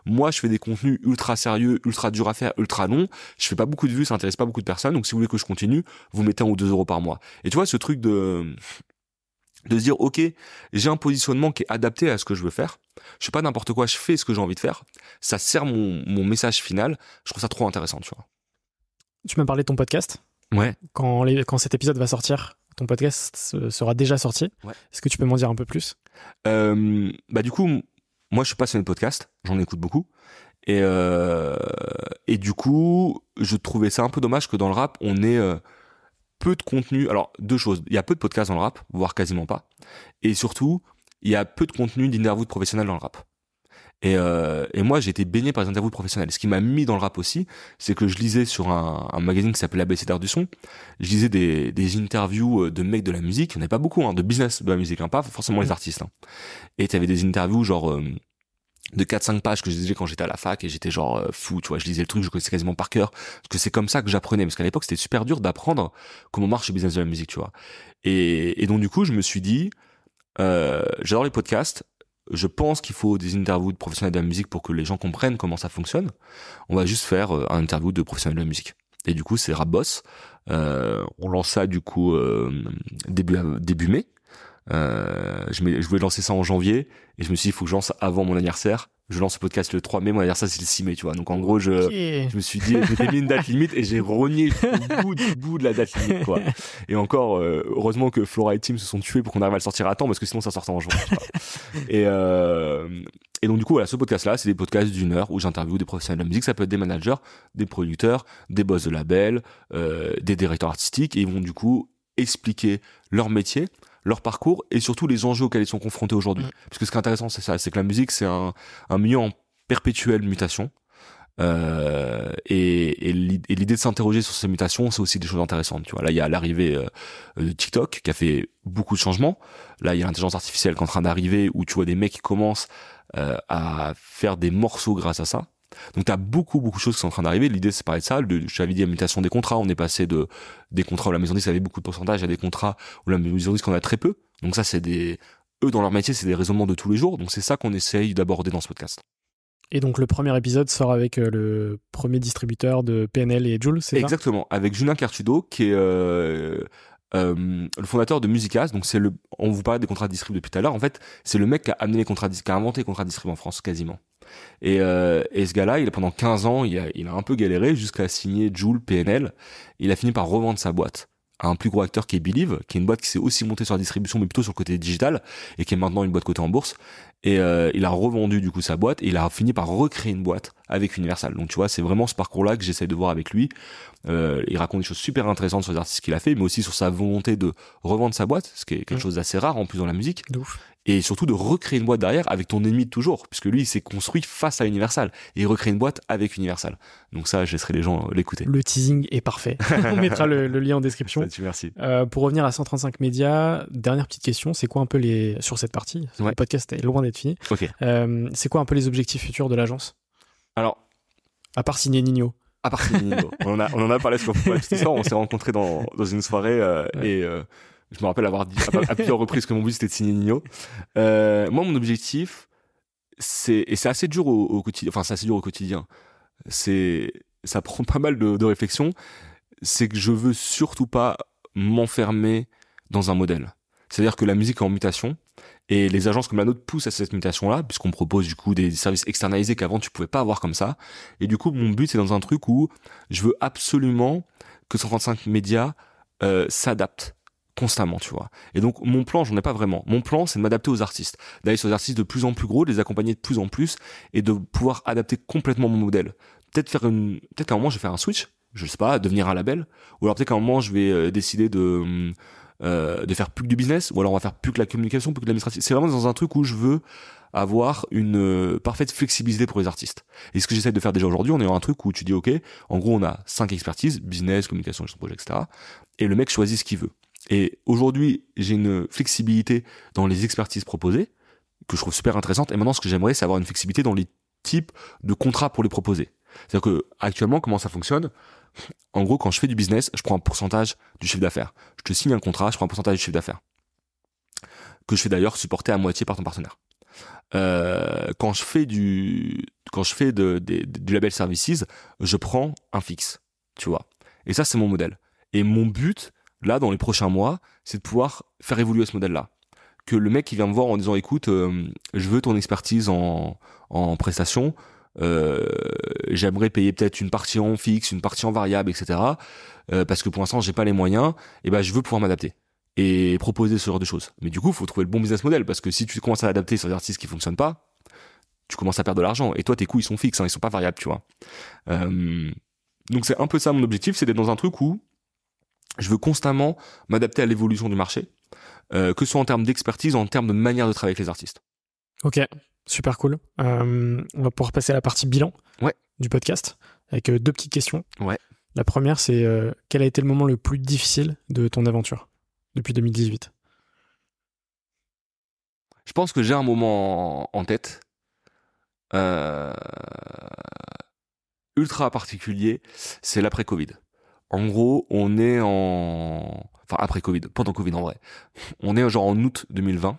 Moi, je fais des contenus ultra sérieux, ultra durs à faire, ultra longs. Je fais pas beaucoup de vues, ça intéresse pas beaucoup de personnes. Donc, si vous voulez que je continue, vous mettez un ou deux euros par mois. Et tu vois, ce truc de de se dire ok j'ai un positionnement qui est adapté à ce que je veux faire je fais pas n'importe quoi je fais ce que j'ai envie de faire. Ça sert mon, mon message final. Je trouve ça trop intéressant tu vois. Tu m'as parlé de ton podcast. Ouais. Quand les, quand cet épisode va sortir ton podcast sera déjà sorti. Ouais. est-ce que tu peux m'en dire un peu plus? Euh, bah du coup moi je suis passionné de podcast j'en écoute beaucoup. Et euh, et du coup je trouvais ça un peu dommage que dans le rap on ait euh, peu de contenu. Alors, deux choses. Il y a peu de podcasts dans le rap, voire quasiment pas. Et surtout, il y a peu de contenu d'interviews de professionnels dans le rap. Et, euh, et moi, j'ai été baigné par les interviews professionnelles. Ce qui m'a mis dans le rap aussi, c'est que je lisais sur un, un magazine qui s'appelle ABC d'art du son, je lisais des, des interviews euh, de mecs de la musique, il n'y en avait pas beaucoup, hein, de business de la musique, hein, pas forcément les mmh. artistes. Hein. Et tu avais des interviews genre... Euh, de 4-5 pages que je lisais quand j'étais à la fac et j'étais genre euh, fou, tu vois, je lisais le truc, je connaissais quasiment par cœur, parce que c'est comme ça que j'apprenais, parce qu'à l'époque c'était super dur d'apprendre comment marche le business de la musique, tu vois. Et, et donc du coup je me suis dit, euh, j'adore les podcasts, je pense qu'il faut des interviews de professionnels de la musique pour que les gens comprennent comment ça fonctionne. On va juste faire euh, un interview de professionnels de la musique. Et du coup c'est Rapboss, euh, on lance ça du coup euh, début, début mai, je, je, voulais lancer ça en janvier et je me suis dit il faut que je lance avant mon anniversaire. Je lance le podcast le 3 mai, mon anniversaire c'est le 6 mai, tu vois. Donc en gros, je, je me suis dit, je mis une date limite et j'ai renié le bout du bout de la date limite, quoi. Et encore, euh, heureusement que Flora et Tim se sont tués pour qu'on arrive à le sortir à temps parce que sinon ça sortait en juin. et, euh, et donc du coup, voilà, ce podcast-là, c'est des podcasts d'une heure où j'interviewe des professionnels de la musique. Ça peut être des managers, des producteurs, des boss de label, euh, des directeurs artistiques et ils vont du coup expliquer leur métier leur parcours et surtout les enjeux auxquels ils sont confrontés aujourd'hui. Mm. Parce que ce qui est intéressant, c'est ça, c'est que la musique, c'est un, un milieu en perpétuelle mutation. Euh, et, et l'idée de s'interroger sur ces mutations, c'est aussi des choses intéressantes. Tu vois, là, il y a l'arrivée euh, de TikTok qui a fait beaucoup de changements. Là, il y a l'intelligence artificielle qui est en train d'arriver, où tu vois des mecs qui commencent euh, à faire des morceaux grâce à ça. Donc tu as beaucoup beaucoup de choses qui sont en train d'arriver. L'idée c'est parler de ça. je t'avais dit la mutation des contrats. On est passé de des contrats où la maison disque avait beaucoup de pourcentage à des contrats où la maison disque en a très peu. Donc ça c'est des eux dans leur métier c'est des raisonnements de tous les jours. Donc c'est ça qu'on essaye d'aborder dans ce podcast. Et donc le premier épisode sort avec euh, le premier distributeur de PNL et Jules, c'est ça? Exactement, avec Julien Cartudo qui est euh, euh, le fondateur de Musicas, donc c'est le, on vous parlait des contrats de distrib depuis tout à l'heure. En fait, c'est le mec qui a amené les contrats, qui a inventé les contrats de distrib en France quasiment. Et, euh, et ce gars-là, il a pendant 15 ans, il a, il a un peu galéré jusqu'à signer Joule PNL. Il a fini par revendre sa boîte à un plus gros acteur qui est Believe, qui est une boîte qui s'est aussi montée sur la distribution, mais plutôt sur le côté digital, et qui est maintenant une boîte cotée en bourse. Et euh, il a revendu du coup sa boîte, et il a fini par recréer une boîte avec Universal. Donc tu vois, c'est vraiment ce parcours-là que j'essaie de voir avec lui. Euh, il raconte des choses super intéressantes sur les artistes qu'il a fait, mais aussi sur sa volonté de revendre sa boîte, ce qui est quelque mmh. chose d'assez rare en plus dans la musique et surtout de recréer une boîte derrière avec ton ennemi de toujours, puisque lui il s'est construit face à Universal et il recrée une boîte avec Universal. Donc ça, je laisserai les gens l'écouter. Le teasing est parfait. [LAUGHS] On mettra le, lien en description. Merci. Euh, pour revenir à 135 médias, dernière petite question, c'est quoi un peu les sur cette partie Le podcast est loin d'être fini. Euh, c'est quoi un peu les objectifs futurs de l'agence? Alors, à part signer Nino. À part signer Nino. on, en a, on en a parlé sur ça. On s'est rencontrés dans, dans une soirée euh, et je me rappelle avoir dit à, plusieurs reprises que mon but c'était de signer Nino. Euh, moi, mon objectif, c'est et c'est assez dur au, quotidien. Enfin, c'est assez dur au quotidien. C'est ça prend pas mal de, de réflexion. C'est que je veux surtout pas m'enfermer dans un modèle. C'est-à-dire que la musique est en mutation et les agences comme la nôtre poussent à cette mutation-là, puisqu'on propose du coup des services externalisés qu'avant tu pouvais pas avoir comme ça. Et du coup, mon but c'est dans un truc où je veux absolument que 135 médias euh, s'adaptent constamment, tu vois. Et donc mon plan, j'en ai pas vraiment. Mon plan, c'est de m'adapter aux artistes, d'aller sur des artistes de plus en plus gros, de les accompagner de plus en plus et de pouvoir adapter complètement mon modèle. Peut-être faire peut-être qu'à un moment je vais faire un switch, je sais pas, devenir un label, ou alors peut-être qu'à un moment je vais euh, décider de euh, de faire plus que du business, ou alors on va faire plus que la communication, plus que l'administration. C'est vraiment dans un truc où je veux avoir une euh, parfaite flexibilité pour les artistes. Et ce que j'essaie de faire déjà aujourd'hui, on est dans un truc où tu dis ok, en gros on a cinq expertises, business, communication, gestion de projet, etc. Et le mec choisit ce qu'il veut. Et aujourd'hui, j'ai une flexibilité dans les expertises proposées que je trouve super intéressante. Et maintenant, ce que j'aimerais, c'est avoir une flexibilité dans les types de contrats pour les proposer. C'est-à-dire que actuellement, comment ça fonctionne? En gros, quand je fais du business, je prends un pourcentage du chiffre d'affaires. Je te signe un contrat, je prends un pourcentage du chiffre d'affaires que je fais d'ailleurs supporter à moitié par ton partenaire. Euh, quand je fais du quand je fais de, du label services, je prends un fixe, tu vois. Et ça, c'est mon modèle. Et mon but, là, dans les prochains mois, c'est de pouvoir faire évoluer ce modèle-là. Que le mec qui vient me voir en disant, écoute, euh, je veux ton expertise en, en prestation, euh, j'aimerais payer peut-être une partie en fixe, une partie en variable, etc. Euh, parce que pour l'instant, j'ai pas les moyens. Et ben, je veux pouvoir m'adapter et proposer ce genre de choses. Mais du coup, faut trouver le bon business model parce que si tu commences à adapter sur des artistes qui fonctionnent pas, tu commences à perdre de l'argent. Et toi, tes coûts, ils sont fixes, hein, ils sont pas variables, tu vois. Euh, donc c'est un peu ça mon objectif, c'est d'être dans un truc où je veux constamment m'adapter à l'évolution du marché, euh, que ce soit en termes d'expertise, en termes de manière de travailler avec les artistes. Ok, super cool. Euh, on va pouvoir passer à la partie bilan ouais. du podcast avec deux petites questions. Ouais. La première, c'est quel a été le moment le plus difficile de ton aventure depuis 2018 Je pense que j'ai un moment en tête. Euh, ultra particulier, c'est l'après-Covid. En gros, on est en... Enfin, après Covid, pendant Covid en vrai. On est genre en août 2020.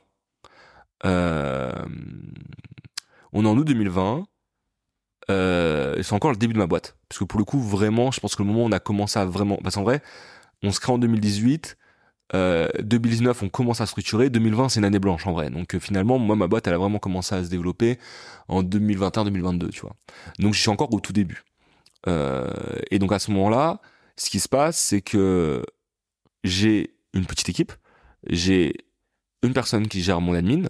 Euh... On est en août 2020. Euh... C'est encore le début de ma boîte. Parce que pour le coup, vraiment, je pense que le moment où on a commencé à vraiment... Parce qu'en vrai, on se crée en 2018. Euh, 2019, on commence à structurer. 2020, c'est une année blanche en vrai. Donc euh, finalement, moi, ma boîte, elle a vraiment commencé à se développer en 2021-2022, tu vois. Donc je suis encore au tout début. Euh, et donc à ce moment-là, ce qui se passe, c'est que j'ai une petite équipe. J'ai une personne qui gère mon admin.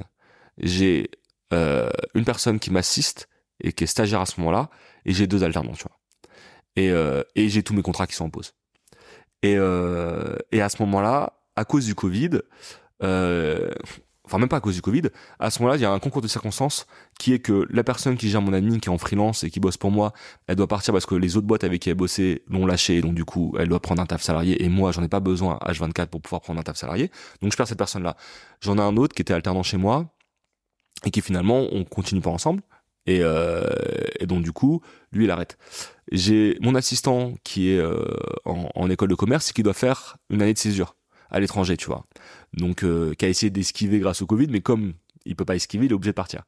J'ai euh, une personne qui m'assiste et qui est stagiaire à ce moment-là. Et j'ai deux alternants, tu vois. Et, euh, j'ai tous mes contrats qui sont en pause. Et, euh, à ce moment-là, à cause du Covid, enfin même pas à cause du Covid, à ce moment-là, il y a un concours de circonstances qui est que la personne qui gère mon admin, qui est en freelance et qui bosse pour moi, elle doit partir parce que les autres boîtes avec qui elle bossait l'ont lâché, donc du coup, elle doit prendre un taf salarié, et moi, j'en ai pas besoin H24 pour pouvoir prendre un taf salarié, donc je perds cette personne-là. J'en ai un autre qui était alternant chez moi, et qui finalement, on continue pas ensemble, et, euh, et donc du coup, lui, il arrête. J'ai mon assistant qui est euh, en, en école de commerce et qui doit faire une année de césure à l'étranger, tu vois. Donc, euh, qui a essayé d'esquiver grâce au Covid, mais comme il peut pas esquiver, il est obligé de partir.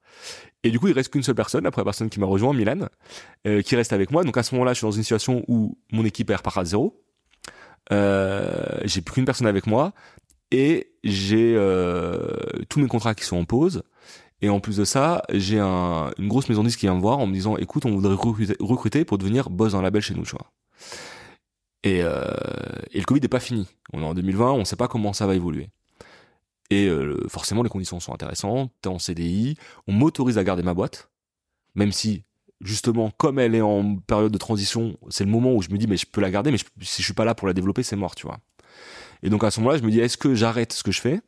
Et du coup, il reste qu'une seule personne, après la personne qui m'a rejoint, Milan, euh, qui reste avec moi. Donc à ce moment-là, je suis dans une situation où mon équipe repart à zéro. Euh, j'ai plus qu'une personne avec moi et j'ai euh, tous mes contrats qui sont en pause. Et en plus de ça, j'ai un, une grosse maison de disques qui vient me voir en me disant, écoute, on voudrait recruter, recruter pour devenir boss d'un label chez nous, tu vois. Et, euh, et le Covid n'est pas fini. On est en 2020, on ne sait pas comment ça va évoluer. Et euh, forcément, les conditions sont intéressantes. T'es en CDI, on m'autorise à garder ma boîte, même si justement, comme elle est en période de transition, c'est le moment où je me dis mais je peux la garder, mais si je suis pas là pour la développer, c'est mort, tu vois. Et donc à ce moment-là, je me dis est-ce que j'arrête ce que je fais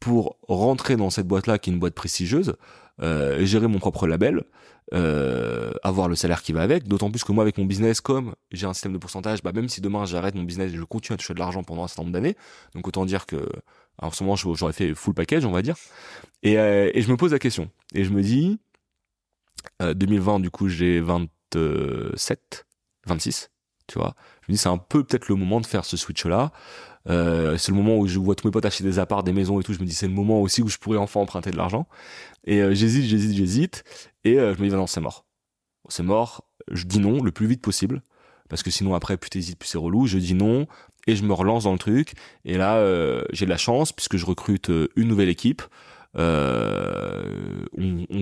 pour rentrer dans cette boîte-là qui est une boîte prestigieuse, euh, gérer mon propre label, euh, avoir le salaire qui va avec. D'autant plus que moi, avec mon business, comme j'ai un système de pourcentage, bah même si demain j'arrête mon business, je continue à toucher de l'argent pendant un certain nombre d'années. Donc autant dire que en ce moment j'aurais fait full package, on va dire. Et, euh, et je me pose la question et je me dis 2020 euh, du coup j'ai 27, 26, tu vois. Je me dis c'est un peu peut-être le moment de faire ce switch là. Euh, c'est le moment où je vois tous mes potes acheter des apparts, des maisons et tout. Je me dis c'est le moment aussi où je pourrais enfin emprunter de l'argent. Et euh, j'hésite, j'hésite, j'hésite. Et euh, je me dis non, c'est mort. C'est mort. Je dis non le plus vite possible. Parce que sinon après, plus t'hésites, plus c'est relou. Je dis non et je me relance dans le truc. Et là, j'ai de la chance puisque je recrute une nouvelle équipe. On,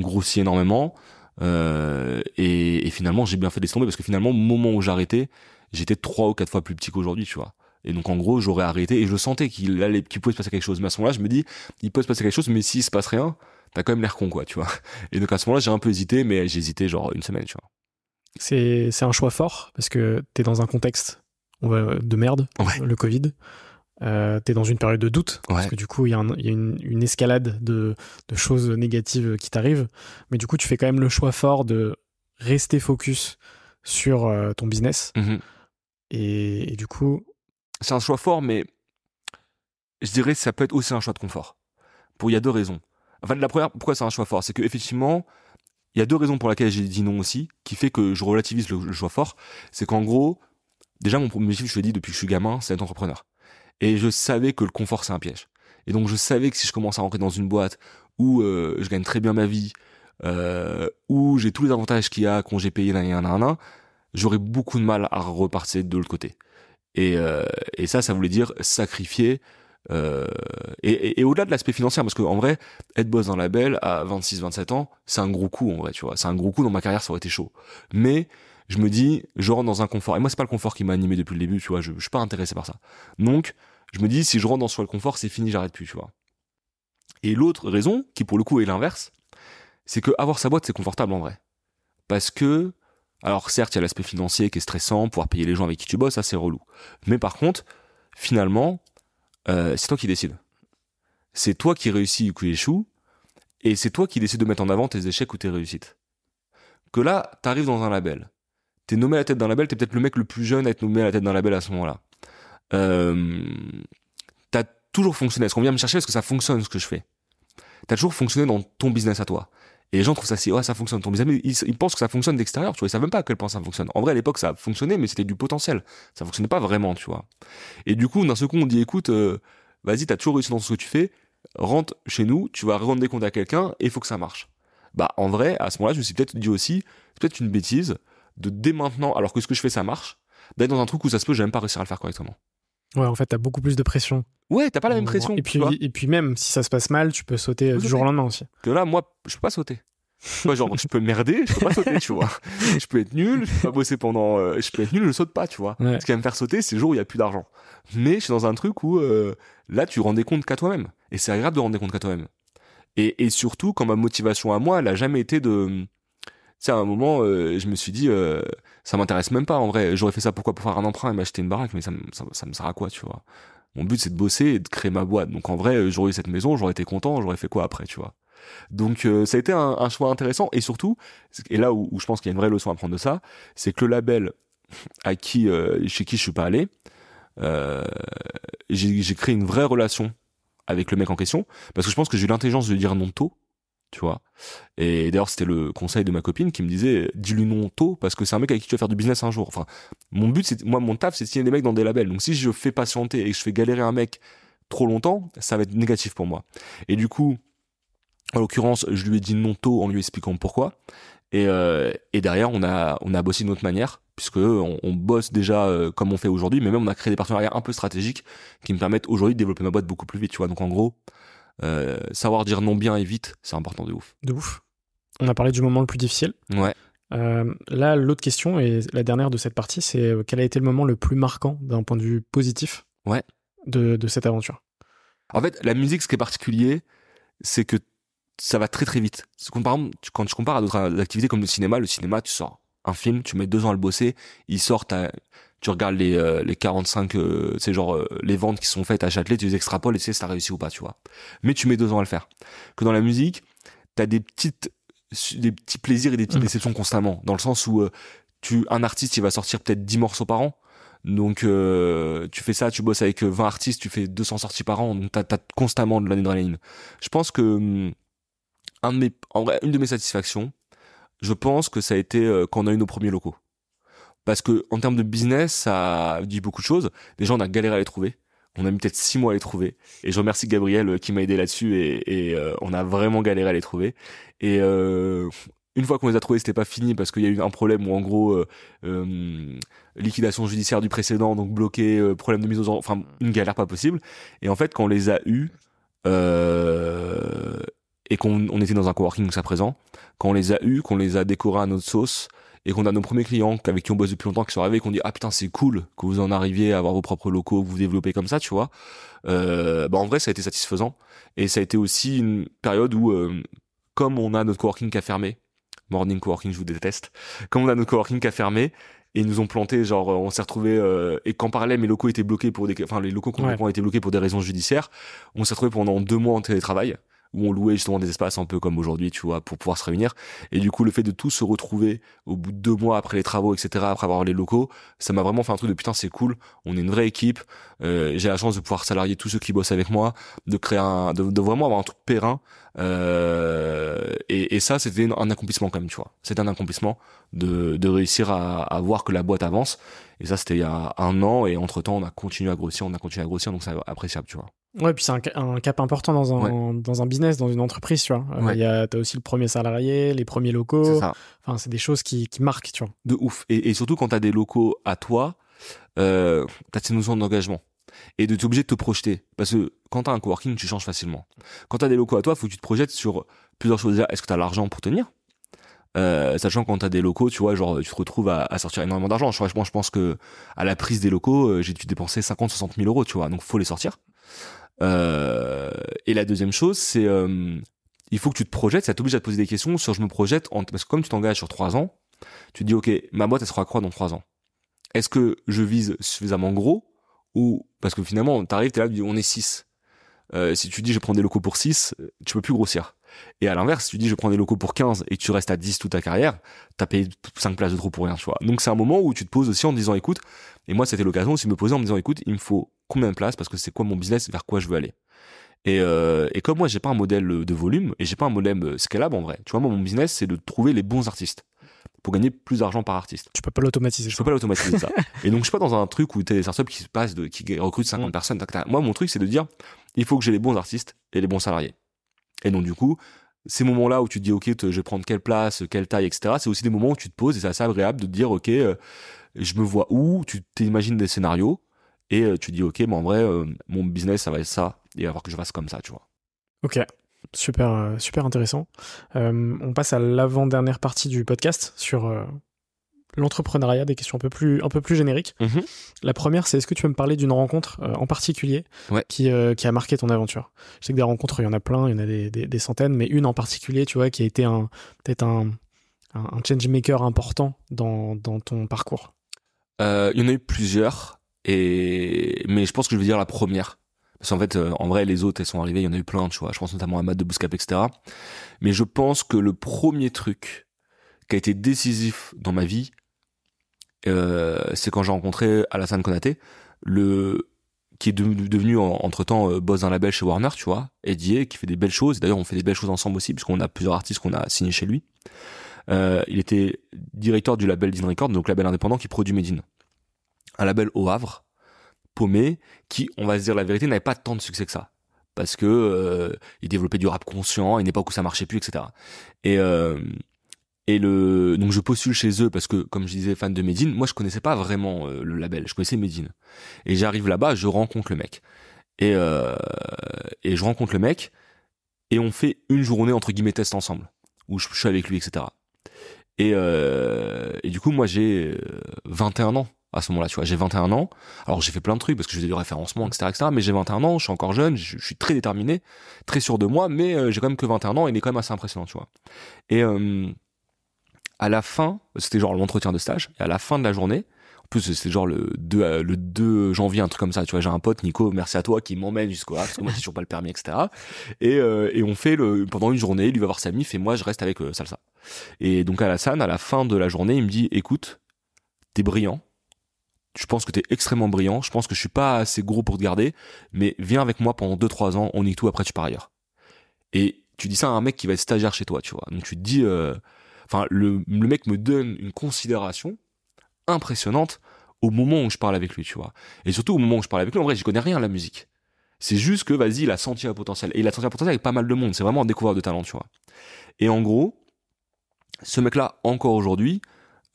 grossit énormément. Et, finalement, j'ai bien fait de tomber parce que finalement, au moment où j'arrêtais, j'étais trois ou quatre fois plus petit qu'aujourd'hui, tu vois. Et donc en gros, j'aurais arrêté et je sentais qu'il allait, qu'il pouvait se passer quelque chose. Mais à ce moment-là, je me dis, il peut se passer quelque chose, mais s'il se passe rien, t'as quand même l'air con, quoi, tu vois. [LAUGHS] Et donc à ce moment-là, j'ai un peu hésité, mais j'ai hésité genre une semaine, tu vois. C'est, c'est un choix fort parce que t'es dans un contexte on va, de merde, Ouais. le Covid. Euh, t'es dans une période de doute parce que du coup il y a, un- il y a une, une escalade de, de choses négatives qui t'arrivent mais du coup tu fais quand même le choix fort de rester focus sur euh, ton business Mhm. Et, du coup C'est un choix fort, mais je dirais que ça peut être aussi un choix de confort. Pour il y a deux raisons. Enfin, la première, pourquoi c'est un choix fort, c'est que effectivement, il y a deux raisons pour lesquelles j'ai dit non aussi, qui fait que je relativise le, choix fort. C'est qu'en gros, déjà mon objectif, je te dit depuis que je suis gamin, c'est être entrepreneur. Et je savais que le confort c'est un piège. Et donc je savais que si je commence à rentrer dans une boîte où euh, je gagne très bien ma vie, euh, où j'ai tous les avantages qu'il y a, congé payé, nan, nan, nan, nan, j'aurais beaucoup de mal à repartir de l'autre côté. Et, euh, et ça, ça voulait dire sacrifier. euh, et et- au-delà de l'aspect financier, parce qu'en vrai, être boss dans la belle à 26-27 ans, c'est un gros coup en vrai, tu vois. C'est un gros coup dans ma carrière, ça aurait été chaud. Mais je me dis, je rentre dans un confort. Et moi, c'est pas le confort qui m'a animé depuis le début, tu vois. Je, je suis pas intéressé par ça. Donc, je me dis, si je rentre dans ce le confort, c'est fini, j'arrête plus, tu vois. Et l'autre raison, qui pour le coup est l'inverse, c'est que avoir sa boîte, c'est confortable en vrai. Parce que, alors certes, il y a l'aspect financier qui est stressant, pouvoir payer les gens avec qui tu bosses, ça c'est relou. Mais par contre, finalement, euh, c'est toi qui décides. C'est toi qui réussis ou qui échoue, et c'est toi qui décides de mettre en avant tes échecs ou tes réussites. Que là, t'arrives dans un label, t'es nommé à la tête d'un label, t'es peut-être le mec le plus jeune à être nommé à la tête d'un label à ce moment-là. Euh, t'as toujours fonctionné. Est-ce qu'on vient me chercher? Parce que ça fonctionne ce que je fais? T'as toujours fonctionné dans ton business à toi. Et les gens trouvent ça si, ouais, ça fonctionne ton ils, ils pensent que ça fonctionne d'extérieur, tu vois, ils savent même pas à quel point ça fonctionne. En vrai, à l'époque, ça a fonctionné, mais c'était du potentiel. Ça fonctionnait pas vraiment, tu vois. Et du coup, d'un seul coup, on dit, écoute, euh, vas-y, t'as toujours réussi dans ce que tu fais, rentre chez nous, tu vas rendre des comptes à quelqu'un, et il faut que ça marche. Bah, en vrai, à ce moment-là, je me suis peut-être dit aussi, c'est peut-être une bêtise, de dès maintenant, alors que ce que je fais, ça marche, d'être dans un truc où ça se peut, j'ai même pas réussir à le faire correctement. Ouais en fait t'as beaucoup plus de pression Ouais, t'as pas la même pression. et puis et puis même si ça se passe mal tu peux sauter euh, du jour au lendemain aussi que là, moi, je peux pas sauter. Moi, genre, je peux merder, je peux pas sauter, tu vois. Je peux être nul, je peux pas bosser pendant, euh, je peux être nul, je saute pas, tu vois. Ouais. Ce qui va me faire sauter, c'est le jour où il y a plus d'argent. Mais je suis dans un truc où, euh, là, tu rends des comptes qu'à toi-même. Et c'est agréable de rendre des comptes qu'à toi-même. Et, et surtout, quand ma motivation à moi, elle a jamais été de, sais, à un moment, euh, je me suis dit, euh, ça m'intéresse même pas, en vrai. J'aurais fait ça pourquoi? Pour faire un emprunt et m'acheter une baraque, mais ça, ça, ça me sert à quoi, tu vois? Mon but, c'est de bosser et de créer ma boîte. Donc, en vrai, euh, j'aurais eu cette maison, j'aurais été content, j'aurais fait quoi après, tu vois? Donc euh, ça a été un, un choix intéressant et surtout, et là où, où je pense qu'il y a une vraie leçon à prendre de ça, c'est que le label à qui, euh, chez qui je suis pas allé, euh, j'ai créé une vraie relation avec le mec en question parce que je pense que j'ai eu l'intelligence de dire non tôt, tu vois. Et d'ailleurs c'était le conseil de ma copine qui me disait dis-lui non tôt parce que c'est un mec avec qui tu vas faire du business un jour. Enfin, mon but c'est moi mon taf c'est de signer des mecs dans des labels. Donc si je fais patienter et que je fais galérer un mec trop longtemps, ça va être négatif pour moi. Et du coup, en l'occurrence, je lui ai dit non tôt en lui expliquant pourquoi. Et, euh, et derrière, on a, on a bossé d'une autre manière, puisque on, bosse déjà euh, comme on fait aujourd'hui, mais même on a créé des partenariats un peu stratégiques qui me permettent aujourd'hui de développer ma boîte beaucoup plus vite, tu vois. Donc en gros, euh, savoir dire non bien et vite, c'est important de ouf. de ouf on a parlé du moment le plus difficile Ouais. Euh, là, l'autre question et la dernière de cette partie, c'est euh, quel a été le moment le plus marquant d'un point de vue positif Ouais. de, de cette aventure? En fait, la musique, ce qui est particulier, c'est que ça va très très vite. C'est comme, par exemple, tu- quand tu compares à d'autres activités comme le cinéma, le cinéma, tu sors un film, tu mets deux ans à le bosser, il sort, tu regardes les, euh, les 45, euh, c'est genre euh, les ventes qui sont faites à Châtelet, tu les extrapoles et tu sais si t'as réussi ou pas, tu vois. Mais tu mets deux ans à le faire. Que dans la musique, t'as des petites, des petits plaisirs et des petites Mhm. déceptions constamment, dans le sens où euh, tu, un artiste, il va sortir peut-être 10 morceaux par an. Donc euh, tu fais ça, tu bosses avec euh, 20 artistes, tu fais 200 sorties par an, donc t'as as constamment de l'adrénaline. Je pense que hum, un de mes, en vrai, une de mes satisfactions, je pense que ça a été euh, quand on a eu nos premiers locaux. Parce que en termes de business, ça dit beaucoup de choses. Déjà, on a galéré à les trouver. On a mis peut-être six mois à les trouver. Et je remercie Gabriel euh, qui m'a aidé là-dessus. Et, et, euh, on a vraiment galéré à les trouver. Et euh, une fois qu'on les a trouvés, c'était pas fini parce qu'il y a eu un problème où en gros euh, euh, liquidation judiciaire du précédent, donc bloqué, problème de mise aux enfin une galère pas possible. Et en fait, quand on les a eus, et qu'on on était dans un coworking jusqu'à présent, quand on les a eus, qu'on les a décorés à notre sauce, et qu'on a nos premiers clients avec qui on bosse depuis longtemps qui sont arrivés et qu'on dit ah putain c'est cool que vous en arriviez à avoir vos propres locaux, que vous développez comme ça, tu vois. Euh, bah en vrai ça a été satisfaisant et ça a été aussi une période où euh, comme on a notre coworking qui a fermé, morning coworking je vous déteste, comme on a notre coworking qui a fermé et ils nous ont planté genre on s'est retrouvé euh, et qu'en parallèle mes locaux étaient bloqués pour des enfin les locaux complètement Ouais. étaient bloqués pour des raisons judiciaires, on s'est retrouvé pendant deux mois en télétravail où on louait justement des espaces un peu comme aujourd'hui, tu vois, pour pouvoir se réunir. Et du coup, le fait de tous se retrouver au bout de deux mois après les travaux, etc., après avoir les locaux, ça m'a vraiment fait un truc de putain, c'est cool. On est une vraie équipe. Euh, j'ai la chance de pouvoir salarier tous ceux qui bossent avec moi, de créer un, de, de vraiment avoir un truc périn. Euh, et, et ça, c'était un accomplissement quand même, tu vois. C'était un accomplissement de, de réussir à, à voir que la boîte avance. Et ça, c'était il y a un an. Et entre temps, on a continué à grossir, on a continué à grossir, donc c'est appréciable, tu vois. Ouais, puis c'est un, ca- un cap important dans un, dans un business, dans une entreprise, tu vois. Euh, Ouais. Y a, t'as aussi le premier salarié, les premiers locaux. Ça. Enfin, c'est des choses qui, qui marquent, tu vois. de ouf. Et, et surtout quand t'as des locaux à toi, euh, t'as cette notion d'engagement. Et de t'es obligé de te projeter. Parce que quand t'as un coworking, tu changes facilement. Quand t'as des locaux à toi, faut que tu te projettes sur plusieurs choses. Déjà, est-ce que t'as l'argent pour tenir? Euh, sachant que quand t'as des locaux, tu vois, genre tu te retrouves à, sortir énormément d'argent. Je, je pense que à la prise des locaux, euh, j'ai dû dépenser 50, 60 000 euros, tu vois. Donc, faut les sortir. Euh, et la deuxième chose, c'est euh, il faut que tu te projettes. Ça t'oblige à te poser des questions sur je me projette en, parce que comme tu t'engages sur trois ans, tu te dis ok, ma boîte elle sera quoi dans trois ans? Est-ce que je vise suffisamment gros ou parce que finalement t'arrives t'es là tu on est 6 euh, si tu dis je prends des locaux pour 6 tu peux plus grossir et à l'inverse si tu dis je prends des locaux pour 15 et que tu restes à 10 toute ta carrière t'as payé 5 places de trop pour rien tu vois donc c'est un moment où tu te poses aussi en te disant écoute et moi c'était l'occasion aussi de me poser en me disant écoute il me faut combien de places parce que c'est quoi mon business vers quoi je veux aller et, euh, et comme moi j'ai pas un modèle de volume et j'ai pas un modèle scalable en vrai tu vois moi mon business c'est de trouver les bons artistes pour gagner plus d'argent par artiste Tu peux pas l'automatiser. je peux pas l'automatiser ça. [LAUGHS] Et donc je suis pas dans un truc où t'as des startups qui se passent de, qui recrutent 50 Mm. personnes. Moi mon truc c'est de dire il faut que j'ai les bons artistes et les bons salariés. Et donc du coup ces moments-là où tu te dis ok te- je vais prendre quelle place, quelle taille, etc. C'est aussi des moments où tu te poses et c'est assez agréable de te dire ok euh, je me vois où, tu t'imagines des scénarios et euh, tu dis ok mais en vrai euh, mon business ça va être ça et il va falloir que je fasse comme ça tu vois. Ok, super, super intéressant. On passe à l'avant-dernière partie du podcast sur l'entrepreneuriat, des questions un peu plus, un peu plus génériques. Mhm. La première, c'est est-ce que tu peux me parler d'une rencontre euh, en particulier Ouais. qui, euh, qui a marqué ton aventure? Je sais que des rencontres, il y en a plein, il y en a des, des, des centaines, mais une en particulier, tu vois, qui a été un peut-être un, un, un change maker important dans, dans ton parcours? Euh, il y en a eu plusieurs, et mais je pense que je vais dire la première. Parce qu'en fait, en vrai, les autres, elles sont arrivées, il y en a eu plein, tu vois. Je pense notamment à Matt de Bouscap, etc. Mais je pense que le premier truc qui a été décisif dans ma vie, euh, c'est quand j'ai rencontré Alassane Konaté, le qui est devenu, entre temps boss d'un label chez Warner, tu vois, Eddie, qui fait des belles choses. D'ailleurs, on fait des belles choses ensemble aussi, puisqu'on a plusieurs artistes qu'on a signés chez lui. Euh, il était directeur du label Dean Records, donc label indépendant qui produit Medine. Un label au Havre, paumé, qui, on va se dire la vérité, n'avait pas tant de succès que ça. Parce que euh, il développait du rap conscient, à une époque où ça marchait plus, etc. Et, euh, et le, donc je postule chez eux parce que, comme je disais, fan de Medine, moi je connaissais pas vraiment euh, le label, je connaissais Medine. Et j'arrive là-bas, je rencontre le mec. Et, euh, et je rencontre le mec, et on fait une journée entre guillemets test ensemble, où je, suis avec lui, etc. Et, euh, et du coup, moi j'ai euh, 21 ans à ce moment-là, tu vois. J'ai 21 ans. Alors j'ai fait plein de trucs parce que faisais du référencement, etc., etc. Mais j'ai 21 ans, je suis encore jeune, je, je suis très déterminé, très sûr de moi, mais euh, j'ai quand même que 21 ans et il est quand même assez impressionnant, tu vois. Et euh, à la fin, c'était genre l'entretien de stage, et à la fin de la journée, en plus c'était genre le 2, euh, le 2 janvier, un truc comme ça, tu vois, j'ai un pote, Nico, merci à toi, qui m'emmène jusqu'au parce que moi j'ai toujours pas le permis, etc. Et, euh, et on fait le, pendant une journée, lui va voir sa mif et moi je reste avec euh, Salsa. Et donc Alassane, à la fin de la journée, il me dit, écoute, t'es brillant, je pense que t'es extrêmement brillant, je pense que je suis pas assez gros pour te garder, mais viens avec moi pendant 2-3 ans, on nique tout, après tu pars ailleurs. Et tu dis ça à un mec qui va être stagiaire chez toi, tu vois. Donc tu te dis, euh, enfin le, le mec me donne une considération impressionnante au moment où je parle avec lui, tu vois. Et surtout au moment où je parle avec lui, en vrai, je connais rien à la musique. C'est juste que, vas-y, il a senti un potentiel. Et il a senti un potentiel avec pas mal de monde. C'est vraiment un découvreur de talent, tu vois. Et en gros, ce mec-là, encore aujourd'hui,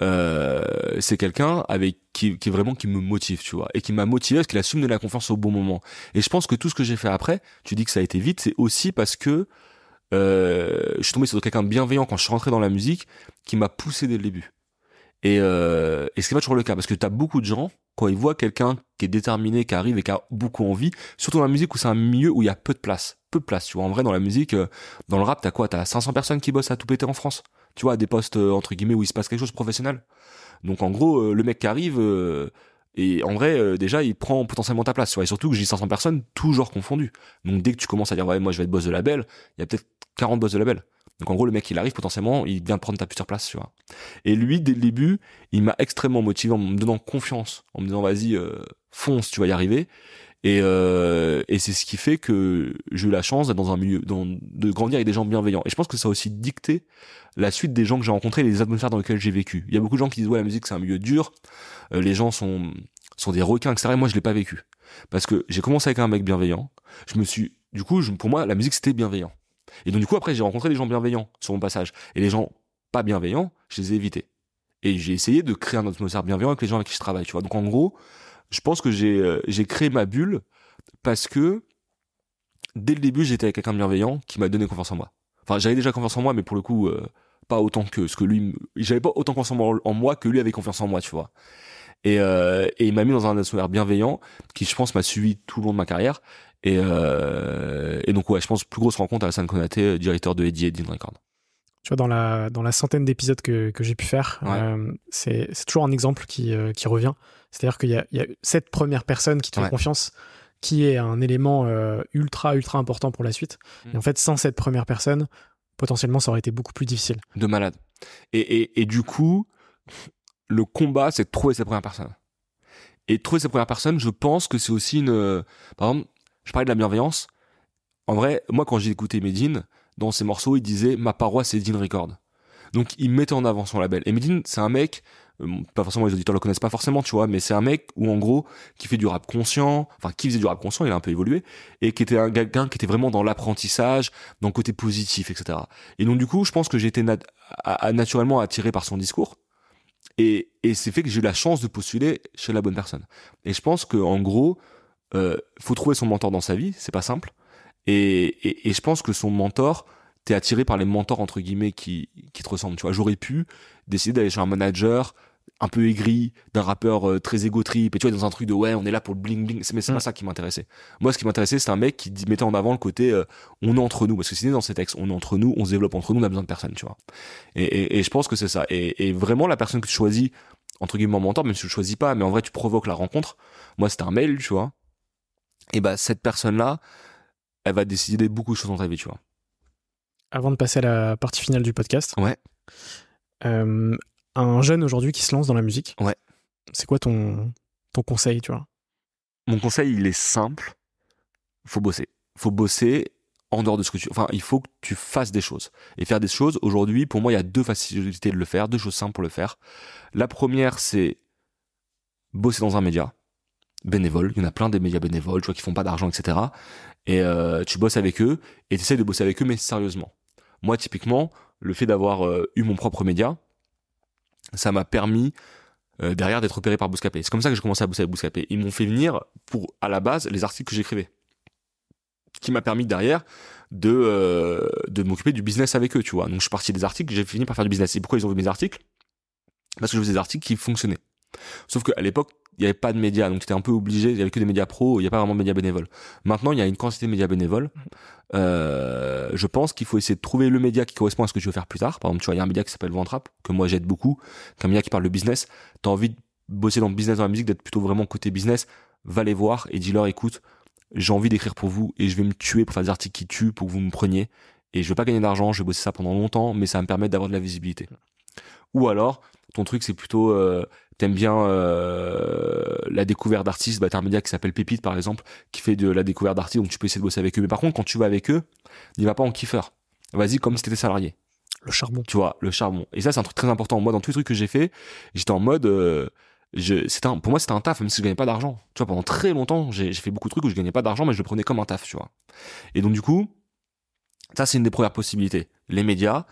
euh, c'est quelqu'un avec qui, qui vraiment qui me motive, tu vois, et qui m'a motivé parce qu'il a su me donner la confiance au bon moment. Et je pense que tout ce que j'ai fait après, tu dis que ça a été vite, c'est aussi parce que je suis tombé sur quelqu'un de bienveillant quand je suis rentré dans la musique qui m'a poussé dès le début. Et, euh, et ce qui pas toujours le cas parce que t'as beaucoup de gens quand ils voient quelqu'un qui est déterminé, qui arrive et qui a beaucoup envie, surtout dans la musique où c'est un milieu où il y a peu de place, peu de place. Tu vois, en vrai dans la musique, euh, dans le rap, t'as quoi? T'as 500 personnes qui bossent à tout péter en France. Tu vois, à des postes euh, entre guillemets où il se passe quelque chose de professionnel. Donc en gros, euh, le mec qui arrive et en vrai, déjà, il prend potentiellement ta place. Tu et surtout que j'ai 500 personnes, toujours confondues. Donc dès que tu commences à dire ouais, moi je vais être boss de label, il y a peut-être 40 boss de label. Donc en gros, le mec, il arrive potentiellement, il vient prendre ta future place, tu vois. Et lui, dès le début, il m'a extrêmement motivé en me donnant confiance, en me disant vas-y, euh, fonce, tu vas y arriver. Et, euh, et c'est ce qui fait que j'ai eu la chance d'être dans un milieu, de grandir avec des gens bienveillants. Et je pense que ça a aussi dicté la suite des gens que j'ai rencontrés, les atmosphères dans lesquelles j'ai vécu. Il y a beaucoup de gens qui disent ouais, la musique c'est un milieu dur, euh, les gens sont sont des requins, etc. moi, je l'ai pas vécu parce que j'ai commencé avec un mec bienveillant. Je me suis, du coup, pour moi, la musique c'était bienveillant. Et donc du coup après j'ai rencontré des gens bienveillants sur mon passage et les gens pas bienveillants, je les ai évités. Et j'ai essayé de créer un atmosphère bienveillant avec les gens avec qui je travaille, tu vois. Donc en gros, je pense que j'ai euh, j'ai créé ma bulle parce que dès le début j'étais avec quelqu'un de bienveillant qui m'a donné confiance en moi. Enfin j'avais déjà confiance en moi, mais pour le coup euh, pas autant que ce que lui, j'avais pas autant confiance en moi que lui avait confiance en moi, tu vois. Et, euh, et il m'a mis dans un atmosphère bienveillant qui je pense m'a suivi tout le long de ma carrière et, et donc ouais, je pense plus grosse rencontre à Hassan Konaté, directeur de Eddie et Dean Record. Tu vois, dans la, dans la centaine d'épisodes que, que j'ai pu faire, euh, c'est, toujours un exemple qui, euh, qui revient. C'est-à-dire qu'il y y a cette première personne qui te fait confiance, qui est un élément euh, ultra, ultra important pour la suite. Mm. Et en fait, sans cette première personne, potentiellement, ça aurait été beaucoup plus difficile. De malade. Et, et, et du coup, le combat, c'est de trouver cette première personne. Et trouver cette première personne, je pense que c'est aussi une... Par exemple, je parlais de la bienveillance. En vrai, moi, quand j'ai écouté Medine, dans ses morceaux, il disait ma paroisse c'est Dean Record. Donc, il mettait en avant son label. Et Medine, c'est un mec, euh, pas forcément les auditeurs le connaissent pas forcément, tu vois, mais c'est un mec où en gros, qui fait du rap conscient, enfin, qui faisait du rap conscient, il a un peu évolué, et qui était un quelqu'un qui était vraiment dans l'apprentissage, dans le côté positif, etc. Et donc, du coup, je pense que j'ai été naturellement attiré par son discours. Et, et c'est fait que j'ai eu la chance de postuler chez la bonne personne. Et je pense que, en gros, euh, faut trouver son mentor dans sa vie, c'est pas simple. Et, et, et, je pense que son mentor, t'es attiré par les mentors entre guillemets qui, qui te ressemblent. Tu vois, j'aurais pu décider d'aller chez un manager un peu aigri, d'un rappeur euh, très égo trip, et tu vois, dans un truc de ouais, on est là pour le bling bling. Mais c'est pas mm. ça qui m'intéressait. Moi, ce qui m'intéressait, c'est un mec qui mettait en avant le côté euh, on est entre nous, parce que c'est dans ces textes, on est entre nous, on se développe entre nous, on a besoin de personne, tu vois. Et, et, et je pense que c'est ça. Et, et, vraiment, la personne que tu choisis, entre guillemets, mentor, même si tu le choisis pas, mais en vrai, tu provoques la rencontre. Moi, c'était un mail, tu vois et bah cette personne-là, elle va décider beaucoup de choses dans ta vie, tu vois. Avant de passer à la partie finale du podcast, ouais. Euh, un jeune aujourd'hui qui se lance dans la musique, ouais. c'est quoi ton, ton conseil, tu vois? Mon conseil, il est simple. Faut bosser. Faut bosser en dehors de ce que tu... Enfin, il faut que tu fasses des choses. Et faire des choses, aujourd'hui, pour moi, il y a deux facilités de le faire, deux choses simples pour le faire. La première, c'est bosser dans un média bénévoles. Il y en a plein des médias bénévoles, tu vois, qui font pas d'argent, etc. Et euh, tu bosses avec eux et tu essaies de bosser avec eux, mais sérieusement. Moi, typiquement, le fait d'avoir euh, eu mon propre média, ça m'a permis euh, derrière d'être opéré par Bouscapé. C'est comme ça que j'ai commencé à bosser avec Bouscapé. Ils m'ont fait venir pour, à la base, les articles que j'écrivais. Qui m'a permis derrière de, euh, de m'occuper du business avec eux, tu vois. Donc je suis parti des articles, j'ai fini par faire du business. Et pourquoi ils ont vu mes articles? Parce que je faisais des articles qui fonctionnaient. Sauf qu'à l'époque, il n'y avait pas de médias, donc tu étais un peu obligé, il y avait que des médias pros, il n'y a pas vraiment de médias bénévoles. Maintenant, il y a une quantité de médias bénévoles. Euh, je pense qu'il faut essayer de trouver le média qui correspond à ce que tu veux faire plus tard. Par exemple, tu vois, il y a un média qui s'appelle Ventrap, que moi j'aide beaucoup, qu'un média qui parle de business. T'as envie de bosser dans le business, dans la musique, d'être plutôt vraiment côté business, va les voir et dis-leur, écoute, j'ai envie d'écrire pour vous et je vais me tuer pour faire des articles qui tuent, pour que vous me preniez. Et je veux pas gagner d'argent, je vais bosser ça pendant longtemps, mais ça va me permettre d'avoir de la visibilité. Ou alors, ton truc c'est plutôt euh, t'aimes bien euh, la découverte d'artistes, bah t'as un média qui s'appelle Pépite par exemple, qui fait de la découverte d'artistes, donc tu peux essayer de bosser avec eux. Mais par contre, quand tu vas avec eux, n'y va pas en kiffeur. Vas-y comme si t'étais salarié. Le charbon. Tu vois, le charbon. Et ça, c'est un truc très important. Moi, dans tous les trucs que j'ai fait, j'étais en mode, euh, je, c'était un, pour moi, c'était un taf, même si je gagnais pas d'argent. Tu vois, pendant très longtemps, j'ai, fait beaucoup de trucs où je gagnais pas d'argent, mais je le prenais comme un taf, tu vois. Et donc, du coup, ça, c'est une des premières possibilités. Les médias,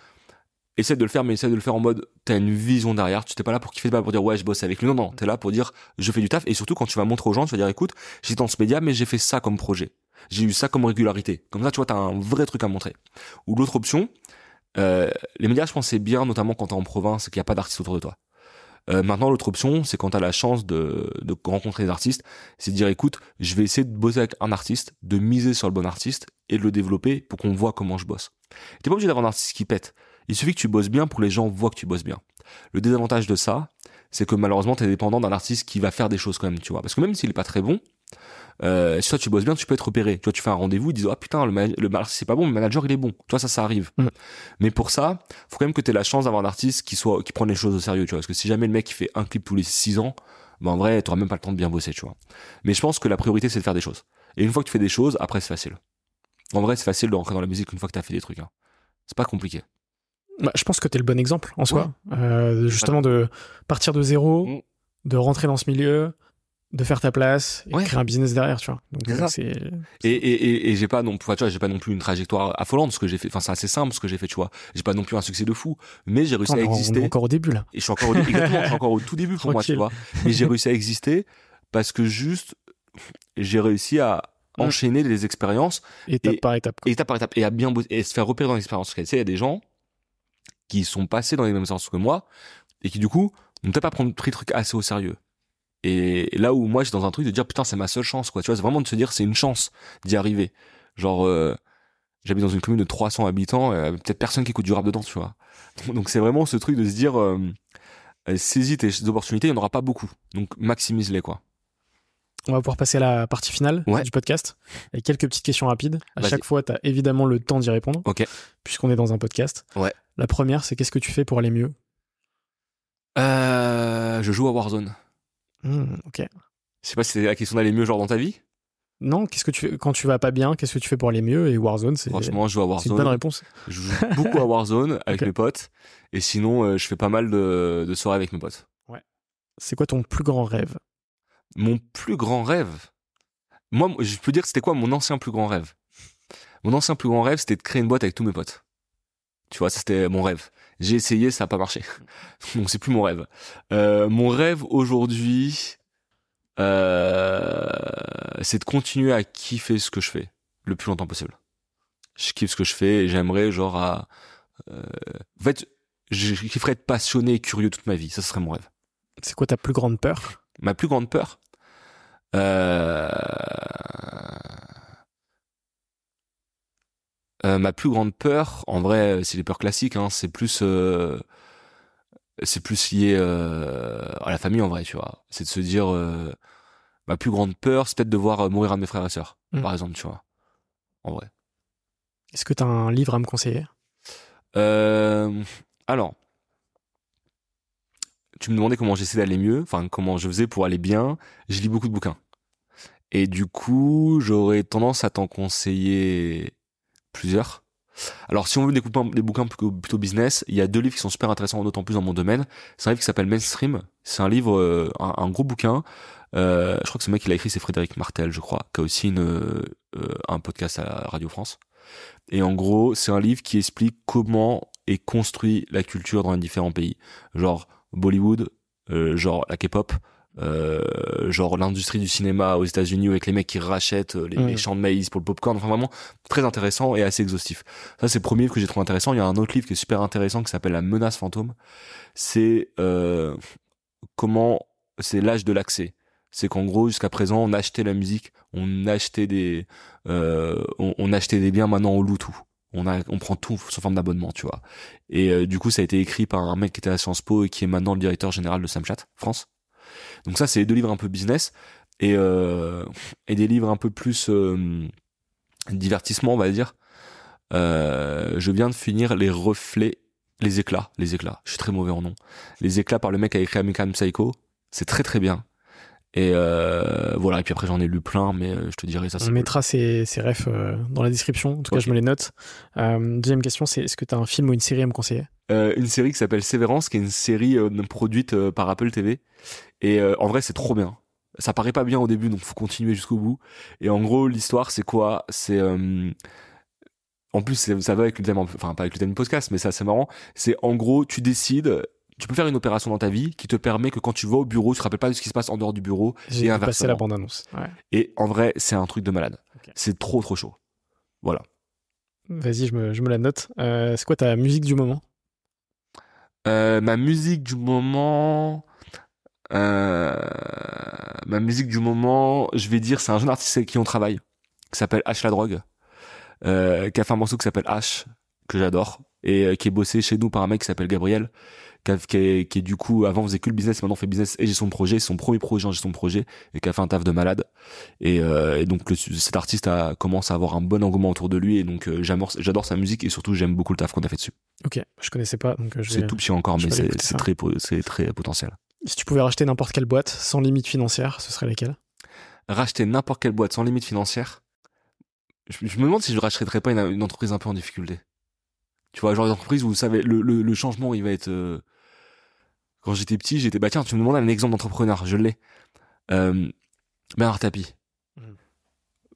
essaie de le faire, mais essaie de le faire en mode, t'as une vision derrière, tu t'es pas là pour kiffer, pas pour dire ouais, je bosse avec lui. Non, non, t'es là pour dire, je fais du taf. Et surtout, quand tu vas montrer aux gens, tu vas dire, écoute, j'étais dans ce média, mais j'ai fait ça comme projet. J'ai eu ça comme régularité. Comme ça, tu vois, t'as un vrai truc à montrer. Ou l'autre option, euh, les médias, je pense, c'est bien, notamment quand t'es en province et qu'il n'y a pas d'artistes autour de toi. Euh, maintenant, l'autre option, c'est quand tu as la chance de, de rencontrer des artistes, c'est de dire, écoute, je vais essayer de bosser avec un artiste, de miser sur le bon artiste et de le développer pour qu'on voit comment je bosse. T'es pas obligé d'avoir un artiste qui pète. Il suffit que tu bosses bien pour que les gens voient que tu bosses bien. Le désavantage de ça, c'est que malheureusement, tu es dépendant d'un artiste qui va faire des choses quand même, tu vois. Parce que même s'il est pas très bon, euh, si toi tu bosses bien, tu peux être repéré. Tu vois, tu fais un rendez-vous, ils disent ah putain le, le c'est pas bon, le manager il est bon. Tu vois ça ça arrive. Mm. Mais pour ça, faut quand même que tu aies la chance d'avoir un artiste qui soit qui prenne les choses au sérieux, tu vois. Parce que si jamais le mec il fait un clip tous les 6 ans, ben en vrai, t'auras même pas le temps de bien bosser, tu vois. Mais je pense que la priorité c'est de faire des choses. Et une fois que tu fais des choses, après c'est facile. En vrai, c'est facile de rentrer dans la musique une fois que t'as fait des trucs. Hein. C'est pas compliqué. Bah, je pense que t'es le bon exemple en soi. Euh, justement de partir de zéro, mm. de rentrer dans ce milieu, de faire ta place et créer un business derrière, tu vois. Donc euh, et et et, j'ai pas non tu vois, j'ai pas non plus une trajectoire affolante ce que j'ai fait. Enfin, c'est assez simple ce que j'ai fait, tu vois. J'ai pas non plus un succès de fou, mais j'ai réussi à exister. On est encore au début là. Et je suis encore au exactement, je suis encore au tout début pour moi, tu vois. Mais j'ai réussi à exister parce que juste j'ai réussi à mm. enchaîner les expériences étape par étape. Étape par étape et à bien et se faire repérer dans l'expérience. Tu sais, il y a des gens qui sont passés dans les mêmes sens que moi et qui du coup n'ont peut-être pas pris le truc assez au sérieux. Et là où moi, j'ai dans un truc de dire, putain, c'est ma seule chance, quoi. Tu vois, c'est vraiment de se dire, c'est une chance d'y arriver. Genre, euh, j'habite dans une commune de 300 habitants, euh, peut-être personne qui écoute du rap dedans, tu vois. [LAUGHS] Donc c'est vraiment ce truc de se dire, euh, euh, saisis tes opportunités, il n'y en aura pas beaucoup. Donc maximise-les, quoi. On va pouvoir passer à la partie finale du podcast. Quelques petites questions rapides. À chaque fois, tu as évidemment le temps d'y répondre. Ok. Puisqu'on est dans un podcast. Ouais. La première, c'est qu'est-ce que tu fais pour aller mieux? Euh, Je joue à Warzone. Hmm, ok. Je sais pas si c'est la question d'aller mieux genre dans ta vie. Non, qu'est-ce que tu fais quand tu vas pas bien Qu'est-ce que tu fais pour aller mieux? Et Warzone, c'est franchement, je joue à Warzone. C'est une bonne réponse. Je joue beaucoup à [LAUGHS] Warzone avec mes potes, et sinon, euh, je fais pas mal de, de soirées avec mes potes. Ouais. C'est quoi ton plus grand rêve? Mon plus grand rêve? Moi, je peux dire que c'était quoi mon ancien plus grand rêve? Mon ancien plus grand rêve, c'était de créer une boîte avec tous mes potes. Tu vois, c'était mon rêve. J'ai essayé, ça n'a pas marché. [LAUGHS] Donc c'est plus mon rêve. Euh, mon rêve aujourd'hui, euh, c'est de continuer à kiffer ce que je fais le plus longtemps possible. Je kiffe ce que je fais et j'aimerais genre à... Euh, en fait, je kifferais être passionné et curieux toute ma vie. Ça serait mon rêve. C'est quoi ta plus grande peur? Ma plus grande peur? Euh... Euh, ma plus grande peur, en vrai, c'est les peurs classiques. Hein, c'est plus, euh, c'est plus lié euh, à la famille en vrai, tu vois. C'est de se dire, ma plus grande peur, c'est peut-être de voir mourir un de mes frères et sœurs, mm. par exemple, tu vois. En vrai. Est-ce que tu as un livre à me conseiller? Alors, tu me demandais comment j'essaie d'aller mieux, enfin comment je faisais pour aller bien. Je lis beaucoup de bouquins. Et du coup, j'aurais tendance à t'en conseiller plusieurs. Alors, si on veut des, des bouquins plutôt, business, il y a deux livres qui sont super intéressants, d'autant plus dans mon domaine. C'est un livre qui s'appelle Mainstream. C'est un livre, euh, un, gros bouquin. Euh, je crois que ce mec qui l'a écrit, c'est Frédéric Martel, je crois, qui a aussi euh, un podcast à Radio France. Et en gros, c'est un livre qui explique comment est construit la culture dans les différents pays. Genre Bollywood, genre la K-pop, genre l'industrie du cinéma aux États-Unis avec les mecs qui rachètent euh, les, champs de maïs pour le popcorn. Enfin vraiment très intéressant et assez exhaustif. Ça c'est le premier livre que j'ai trouvé intéressant. Il y a un autre livre qui est super intéressant qui s'appelle La menace fantôme. C'est euh, comment c'est l'âge de l'accès. C'est qu'en gros jusqu'à présent on achetait la musique, on achetait des euh, on, achetait des biens. Maintenant on loue tout. On, a, on prend tout sous forme d'abonnement, tu vois. Et euh, du coup, ça a été écrit par un mec qui était à Sciences Po et qui est maintenant le directeur général de Samchat France. Donc ça, c'est deux livres un peu business et, euh, et des livres un peu plus euh, divertissement, on va dire. Euh, je viens de finir les reflets, les éclats, les éclats. Je suis très mauvais en nom. Les éclats par le mec qui a écrit American Psycho. C'est très très bien. Et euh, voilà, et puis après j'en ai lu plein, mais je te dirai ça. On mettra ces, ces refs euh, dans la description, en tout cas je me les note. deuxième question, c'est est-ce que tu as un film ou une série à me conseiller? Une série qui s'appelle Sévérance, qui est une série produite par Apple TV. Et en vrai c'est trop bien. Ça paraît pas bien au début, donc faut continuer jusqu'au bout. Et en gros l'histoire c'est quoi? C'est... en plus, ça va avec le thème, enfin pas avec le thème du podcast, mais ça c'est marrant. C'est en gros, tu décides tu peux faire une opération dans ta vie qui te permet que quand tu vas au bureau, tu te rappelles pas de ce qui se passe en dehors du bureau J'ai passé la bande annonce. Et en vrai, c'est un truc de malade. C'est trop trop chaud. Voilà. Vas-y, je me, je me la note. Euh, c'est quoi ta musique du moment? Euh, ma musique du moment. Euh, ma musique du moment, je vais dire, c'est un jeune artiste avec qui on travaille, qui s'appelle H la drogue, euh, qui a fait un morceau qui s'appelle H, que j'adore, et euh, qui est bossé chez nous par un mec qui s'appelle Gabriel, qui, est, qui est du coup, avant faisait que le business, maintenant fait business et gestion de projet, son premier projet en gestion de projet, et qui a fait un taf de malade. Et, euh, et donc le- cet artiste a commencé à avoir un bon engouement autour de lui, et donc euh, j'adore sa musique, et surtout j'aime beaucoup le taf qu'on a fait dessus. Ok, je connaissais pas, donc euh, je vais- C'est tout petit encore, je mais c'est très, très potentiel. Si tu pouvais racheter n'importe quelle boîte sans limite financière, ce serait laquelle? Racheter n'importe quelle boîte sans limite financière, je, je me demande si je rachèterais pas une, une entreprise un peu en difficulté. Tu vois, genre une entreprise où vous savez, le, le, le changement, il va être... euh, Quand j'étais petit, j'étais... Bah tiens, tu me demandes un exemple d'entrepreneur, je l'ai. Euh, Bernard Tapie. Mhm.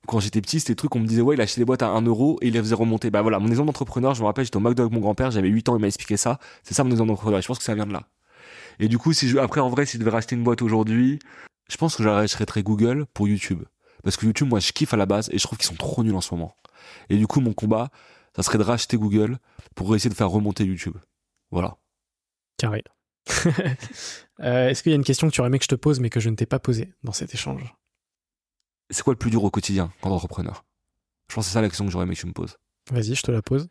Quand j'étais petit, c'était le truc, on me disait, ouais, il achetait des boîtes à 1 euro et il les faisait remonter. Bah voilà, mon exemple d'entrepreneur, je me rappelle, j'étais au McDo avec mon grand-père, j'avais 8 ans, il m'a expliqué ça. C'est ça mon exemple d'entrepreneur. Je pense que ça vient de là. Et du coup, si je, après, en vrai, si je devais racheter une boîte aujourd'hui, je pense que j'arrêterais Google pour YouTube. Parce que YouTube, moi, je kiffe à la base et je trouve qu'ils sont trop nuls en ce moment. Et du coup, mon combat, ça serait de racheter Google pour essayer de faire remonter YouTube. Voilà. Carré. [LAUGHS] Euh, Est-ce qu'il y a une question que tu aurais aimé que je te pose mais que je ne t'ai pas posée dans cet échange? C'est quoi le plus dur au quotidien quand entrepreneur? Je pense que c'est ça la question que j'aurais aimé que tu me poses. Vas-y, je te la pose.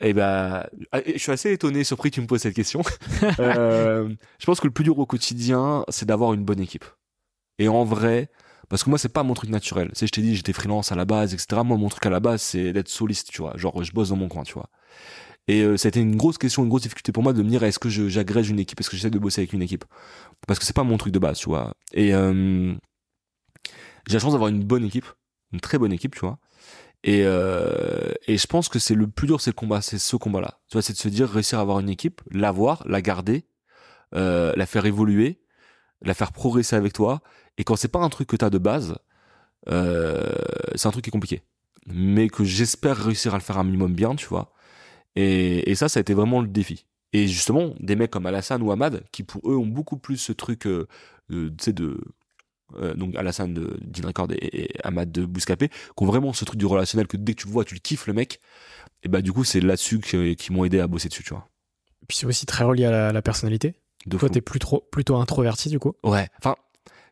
Eh ben, ah, je suis assez étonné, surpris que tu me poses cette question. [LAUGHS] Euh, je pense que le plus dur au quotidien, c'est d'avoir une bonne équipe. Et en vrai, parce que moi, c'est pas mon truc naturel. Tu sais, je t'ai dit, j'étais freelance à la base, etc. Moi, mon truc à la base, c'est d'être soliste, tu vois. Genre, je bosse dans mon coin, tu vois. Et euh, ça a été une grosse question, une grosse difficulté pour moi de me dire, est-ce que j'agrège une équipe, est-ce que j'essaie de bosser avec une équipe? Parce que c'est pas mon truc de base, tu vois. Et euh, j'ai la chance d'avoir une bonne équipe, une très bonne équipe, tu vois. Et, euh, et je pense que c'est le plus dur, c'est le combat, c'est ce combat-là. Tu vois, c'est de se dire, réussir à avoir une équipe, l'avoir, la garder, euh, la faire évoluer, la faire progresser avec toi. Et quand c'est pas un truc que t'as de base, euh, c'est un truc qui est compliqué. Mais que j'espère réussir à le faire un minimum bien, tu vois. Et, et ça, ça a été vraiment le défi. Et justement, des mecs comme Alassane ou Ahmad, qui pour eux ont beaucoup plus ce truc, euh, tu sais, de, euh, donc Alassane de Dean Record et, et Ahmad de Bouscapé, qui ont vraiment ce truc du relationnel que dès que tu le vois, tu le kiffes le mec. Et bah du coup, c'est là-dessus qui m'ont aidé à bosser dessus, tu vois. Puis c'est aussi très relié à la, la personnalité. De Toi, t'es plus trop, plutôt introverti du coup. Ouais. Enfin,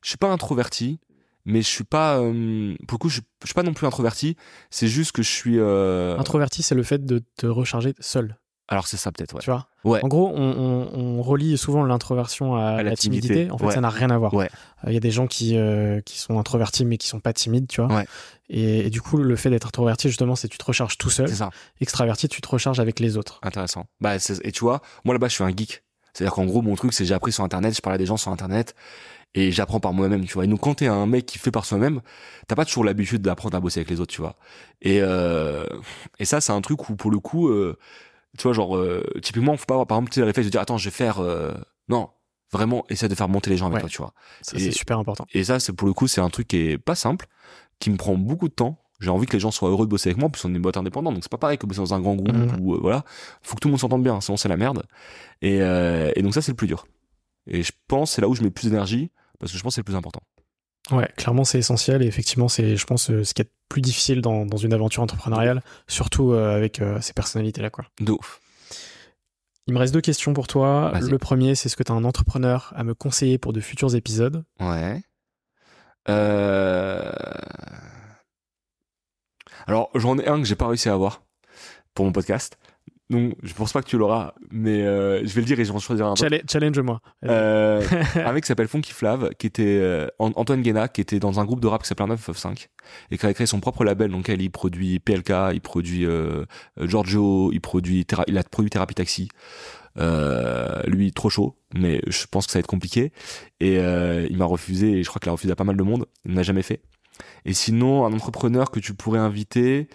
je suis pas introverti, mais je suis pas, euh, pour le coup, je, je suis pas non plus introverti. C'est juste que je suis. Euh... Introverti, c'est le fait de te recharger seul. Alors c'est ça peut-être. Ouais. Tu vois? Ouais. En gros, on, on- on relie souvent l'introversion à, À la timidité. timidité, En fait, ouais. ça n'a rien à voir. Ouais. Il y a des gens qui, euh, qui sont introvertis mais qui sont pas timides, tu vois? Ouais. Et, et du coup, le fait d'être introverti, justement, c'est tu te recharges tout seul. C'est ça. Extraverti, tu te recharges avec les autres. Intéressant. Bah c'est- et tu vois, moi là-bas, je suis un geek. C'est-à-dire qu'en gros, mon truc, c'est j'ai appris sur Internet, je parlais à des gens sur Internet. Et j'apprends par moi-même, tu vois. Et donc, quand t'es un mec qui fait par soi-même, t'as pas toujours l'habitude d'apprendre à bosser avec les autres, tu vois. Et, euh, et ça, c'est un truc où, pour le coup, euh, tu vois, genre, euh, typiquement, faut pas avoir, par exemple, le réflexe de dire, attends, je vais faire, euh, non, vraiment, essaie de faire monter les gens avec Ouais. toi, tu vois. Ça, c'est super important. Et ça, c'est pour le coup, c'est un truc qui est pas simple, qui me prend beaucoup de temps. J'ai envie que les gens soient heureux de bosser avec moi, puis on est une boîte indépendante, donc c'est pas pareil que bosser dans un grand groupe Mhm. où euh, voilà, faut que tout le monde s'entende bien, sinon c'est la merde. Et, euh, et donc ça, c'est le plus dur. Et je pense c'est là où je mets plus d'énergie parce que je pense que c'est le plus important. Ouais, clairement, c'est essentiel. Et effectivement, c'est, je pense, ce qui est plus difficile dans, dans une aventure entrepreneuriale, surtout euh, avec euh, ces personnalités-là, quoi. De ouf. Il me reste deux questions pour toi. Le premier, c'est est-ce que tu as un entrepreneur à me conseiller pour de futurs épisodes? Ouais. Euh... Alors j'en ai un que j'ai pas réussi à avoir pour mon podcast. Donc je pense pas que tu l'auras, mais euh, je vais le dire et je vais en choisir un. Challenge- Challenge-moi. Euh, [LAUGHS] un mec qui s'appelle Funky Flav, qui était euh, An- Antoine Guéna, qui était dans un groupe de rap qui s'appelait 995 et qui a créé son propre label dans lequel il produit PLK, il produit euh, Giorgio, il produit il a produit Thérapie Taxi. Euh, lui trop chaud, mais je pense que ça va être compliqué et euh, il m'a refusé et je crois qu'il a refusé à pas mal de monde. Il n'a jamais fait. Et sinon, un entrepreneur que tu pourrais inviter,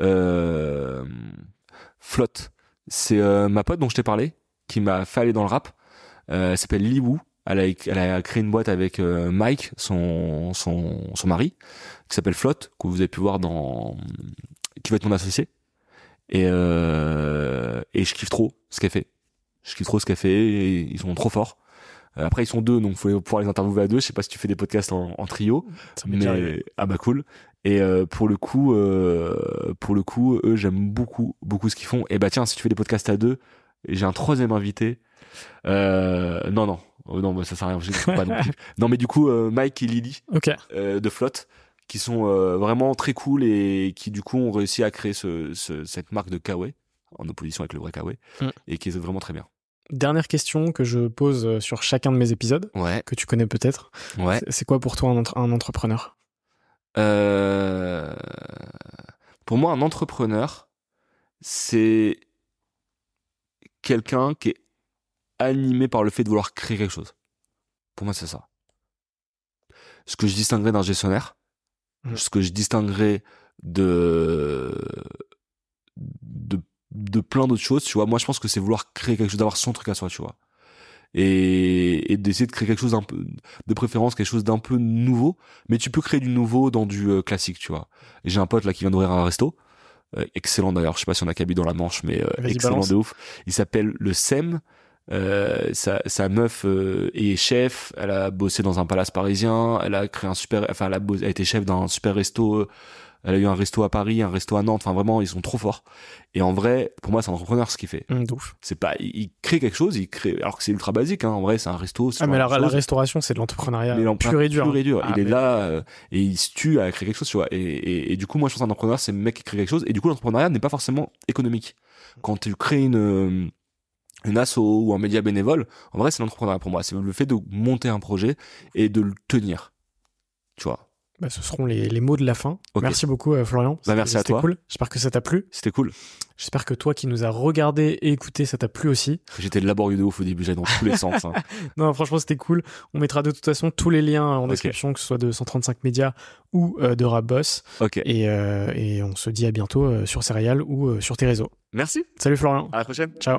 euh, Flotte. C'est euh, ma pote dont je t'ai parlé, qui m'a fait aller dans le rap. Euh, elle s'appelle Liwu. Elle a, elle a créé une boîte avec euh, Mike, son, son, son mari, qui s'appelle Flotte, que vous avez pu voir dans, qui va être mon associé. Et, euh, et je kiffe trop ce qu'elle fait. Je kiffe trop ce qu'elle fait. Et ils sont trop forts. Euh, Après, ils sont deux, donc il faut pouvoir les interviewer à deux. Je sais pas si tu fais des podcasts en, en trio, mais ah bah cool. Et euh, pour le coup, euh, pour le coup, eux, j'aime beaucoup, beaucoup ce qu'ils font. Et bah tiens, si tu fais des podcasts à deux, j'ai un troisième invité. Euh, non, non, Oh, non, bah, ça sert à rien. pas non, plus. [LAUGHS] non, mais du coup, Mike et Lily de Flotte, qui sont vraiment très cool et qui du coup ont réussi à créer ce, ce- cette marque de Kawaii en opposition avec le vrai Kawaii Mm. et qui est vraiment très bien. Dernière question que je pose sur chacun de mes épisodes, Ouais, que tu connais peut-être. ouais. C'est- C'est quoi pour toi un, entre- un entrepreneur? Euh, pour moi, un entrepreneur, c'est quelqu'un qui est animé par le fait de vouloir créer quelque chose. Pour moi, c'est ça. Ce que je distinguerais d'un gestionnaire, Mhm. ce que je distinguerais de, de, de plein d'autres choses, tu vois. Moi, je pense que c'est vouloir créer quelque chose, d'avoir son truc à soi, tu vois. Et, et d'essayer de créer quelque chose d'un peu, de préférence, quelque chose d'un peu nouveau, mais tu peux créer du nouveau dans du euh, classique, tu vois. J'ai un pote là qui vient d'ouvrir un resto, euh, excellent d'ailleurs, je sais pas si on a qu'à dans la Manche, mais euh, excellent balance. de ouf. Il s'appelle le SEM. Euh, sa, sa meuf euh, est chef, elle a bossé dans un palace parisien, elle a créé un super, enfin elle a, bossé- elle a été chef d'un super resto, euh, elle a eu un resto à Paris, un resto à Nantes, enfin vraiment ils sont trop forts. Et en vrai, pour moi c'est un entrepreneur ce qu'il fait. D'ouf. C'est pas, il, crée quelque chose, il crée, alors que c'est ultra basique, hein, en vrai c'est un resto. Ah, mais la, restauration, c'est de l'entrepreneuriat pur et dur. Pur et dur. Ah, il est là euh, et il se tue à créer quelque chose, tu vois. Et, et, et du coup, moi, je pense qu'un entrepreneur, c'est le mec qui crée quelque chose. Et du coup, l'entrepreneuriat n'est pas forcément économique. Quand tu crées une, euh, une asso ou un média bénévole, en vrai, c'est l'entrepreneuriat pour moi. C'est le fait de monter un projet et de le tenir. Tu vois. Bah, ce seront les, les mots de la fin. Merci beaucoup, euh, Florian. C'était- merci à c'était toi. cool. J'espère que ça t'a plu. C'était cool. J'espère que toi qui nous as regardé et écouté, ça t'a plu aussi. J'étais laborieux de ouf au début, j'allais dans tous les [LAUGHS] sens. hein. Non, franchement, c'était cool. On mettra de toute façon tous les liens en description, que ce soit de 135 médias ou euh, de Rapboss. Ok. Et, euh, et on se dit à bientôt sur Serial ou sur tes réseaux. Merci. Salut Florian. À la prochaine. Ciao.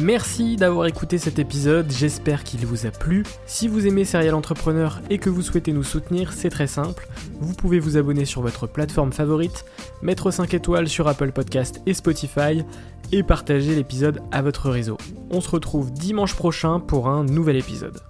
Merci d'avoir écouté cet épisode, j'espère qu'il vous a plu. Si vous aimez Serial Entrepreneur et que vous souhaitez nous soutenir, c'est très simple. Vous pouvez vous abonner sur votre plateforme favorite, mettre 5 étoiles sur Apple Podcast et Spotify et partager l'épisode à votre réseau. On se retrouve dimanche prochain pour un nouvel épisode.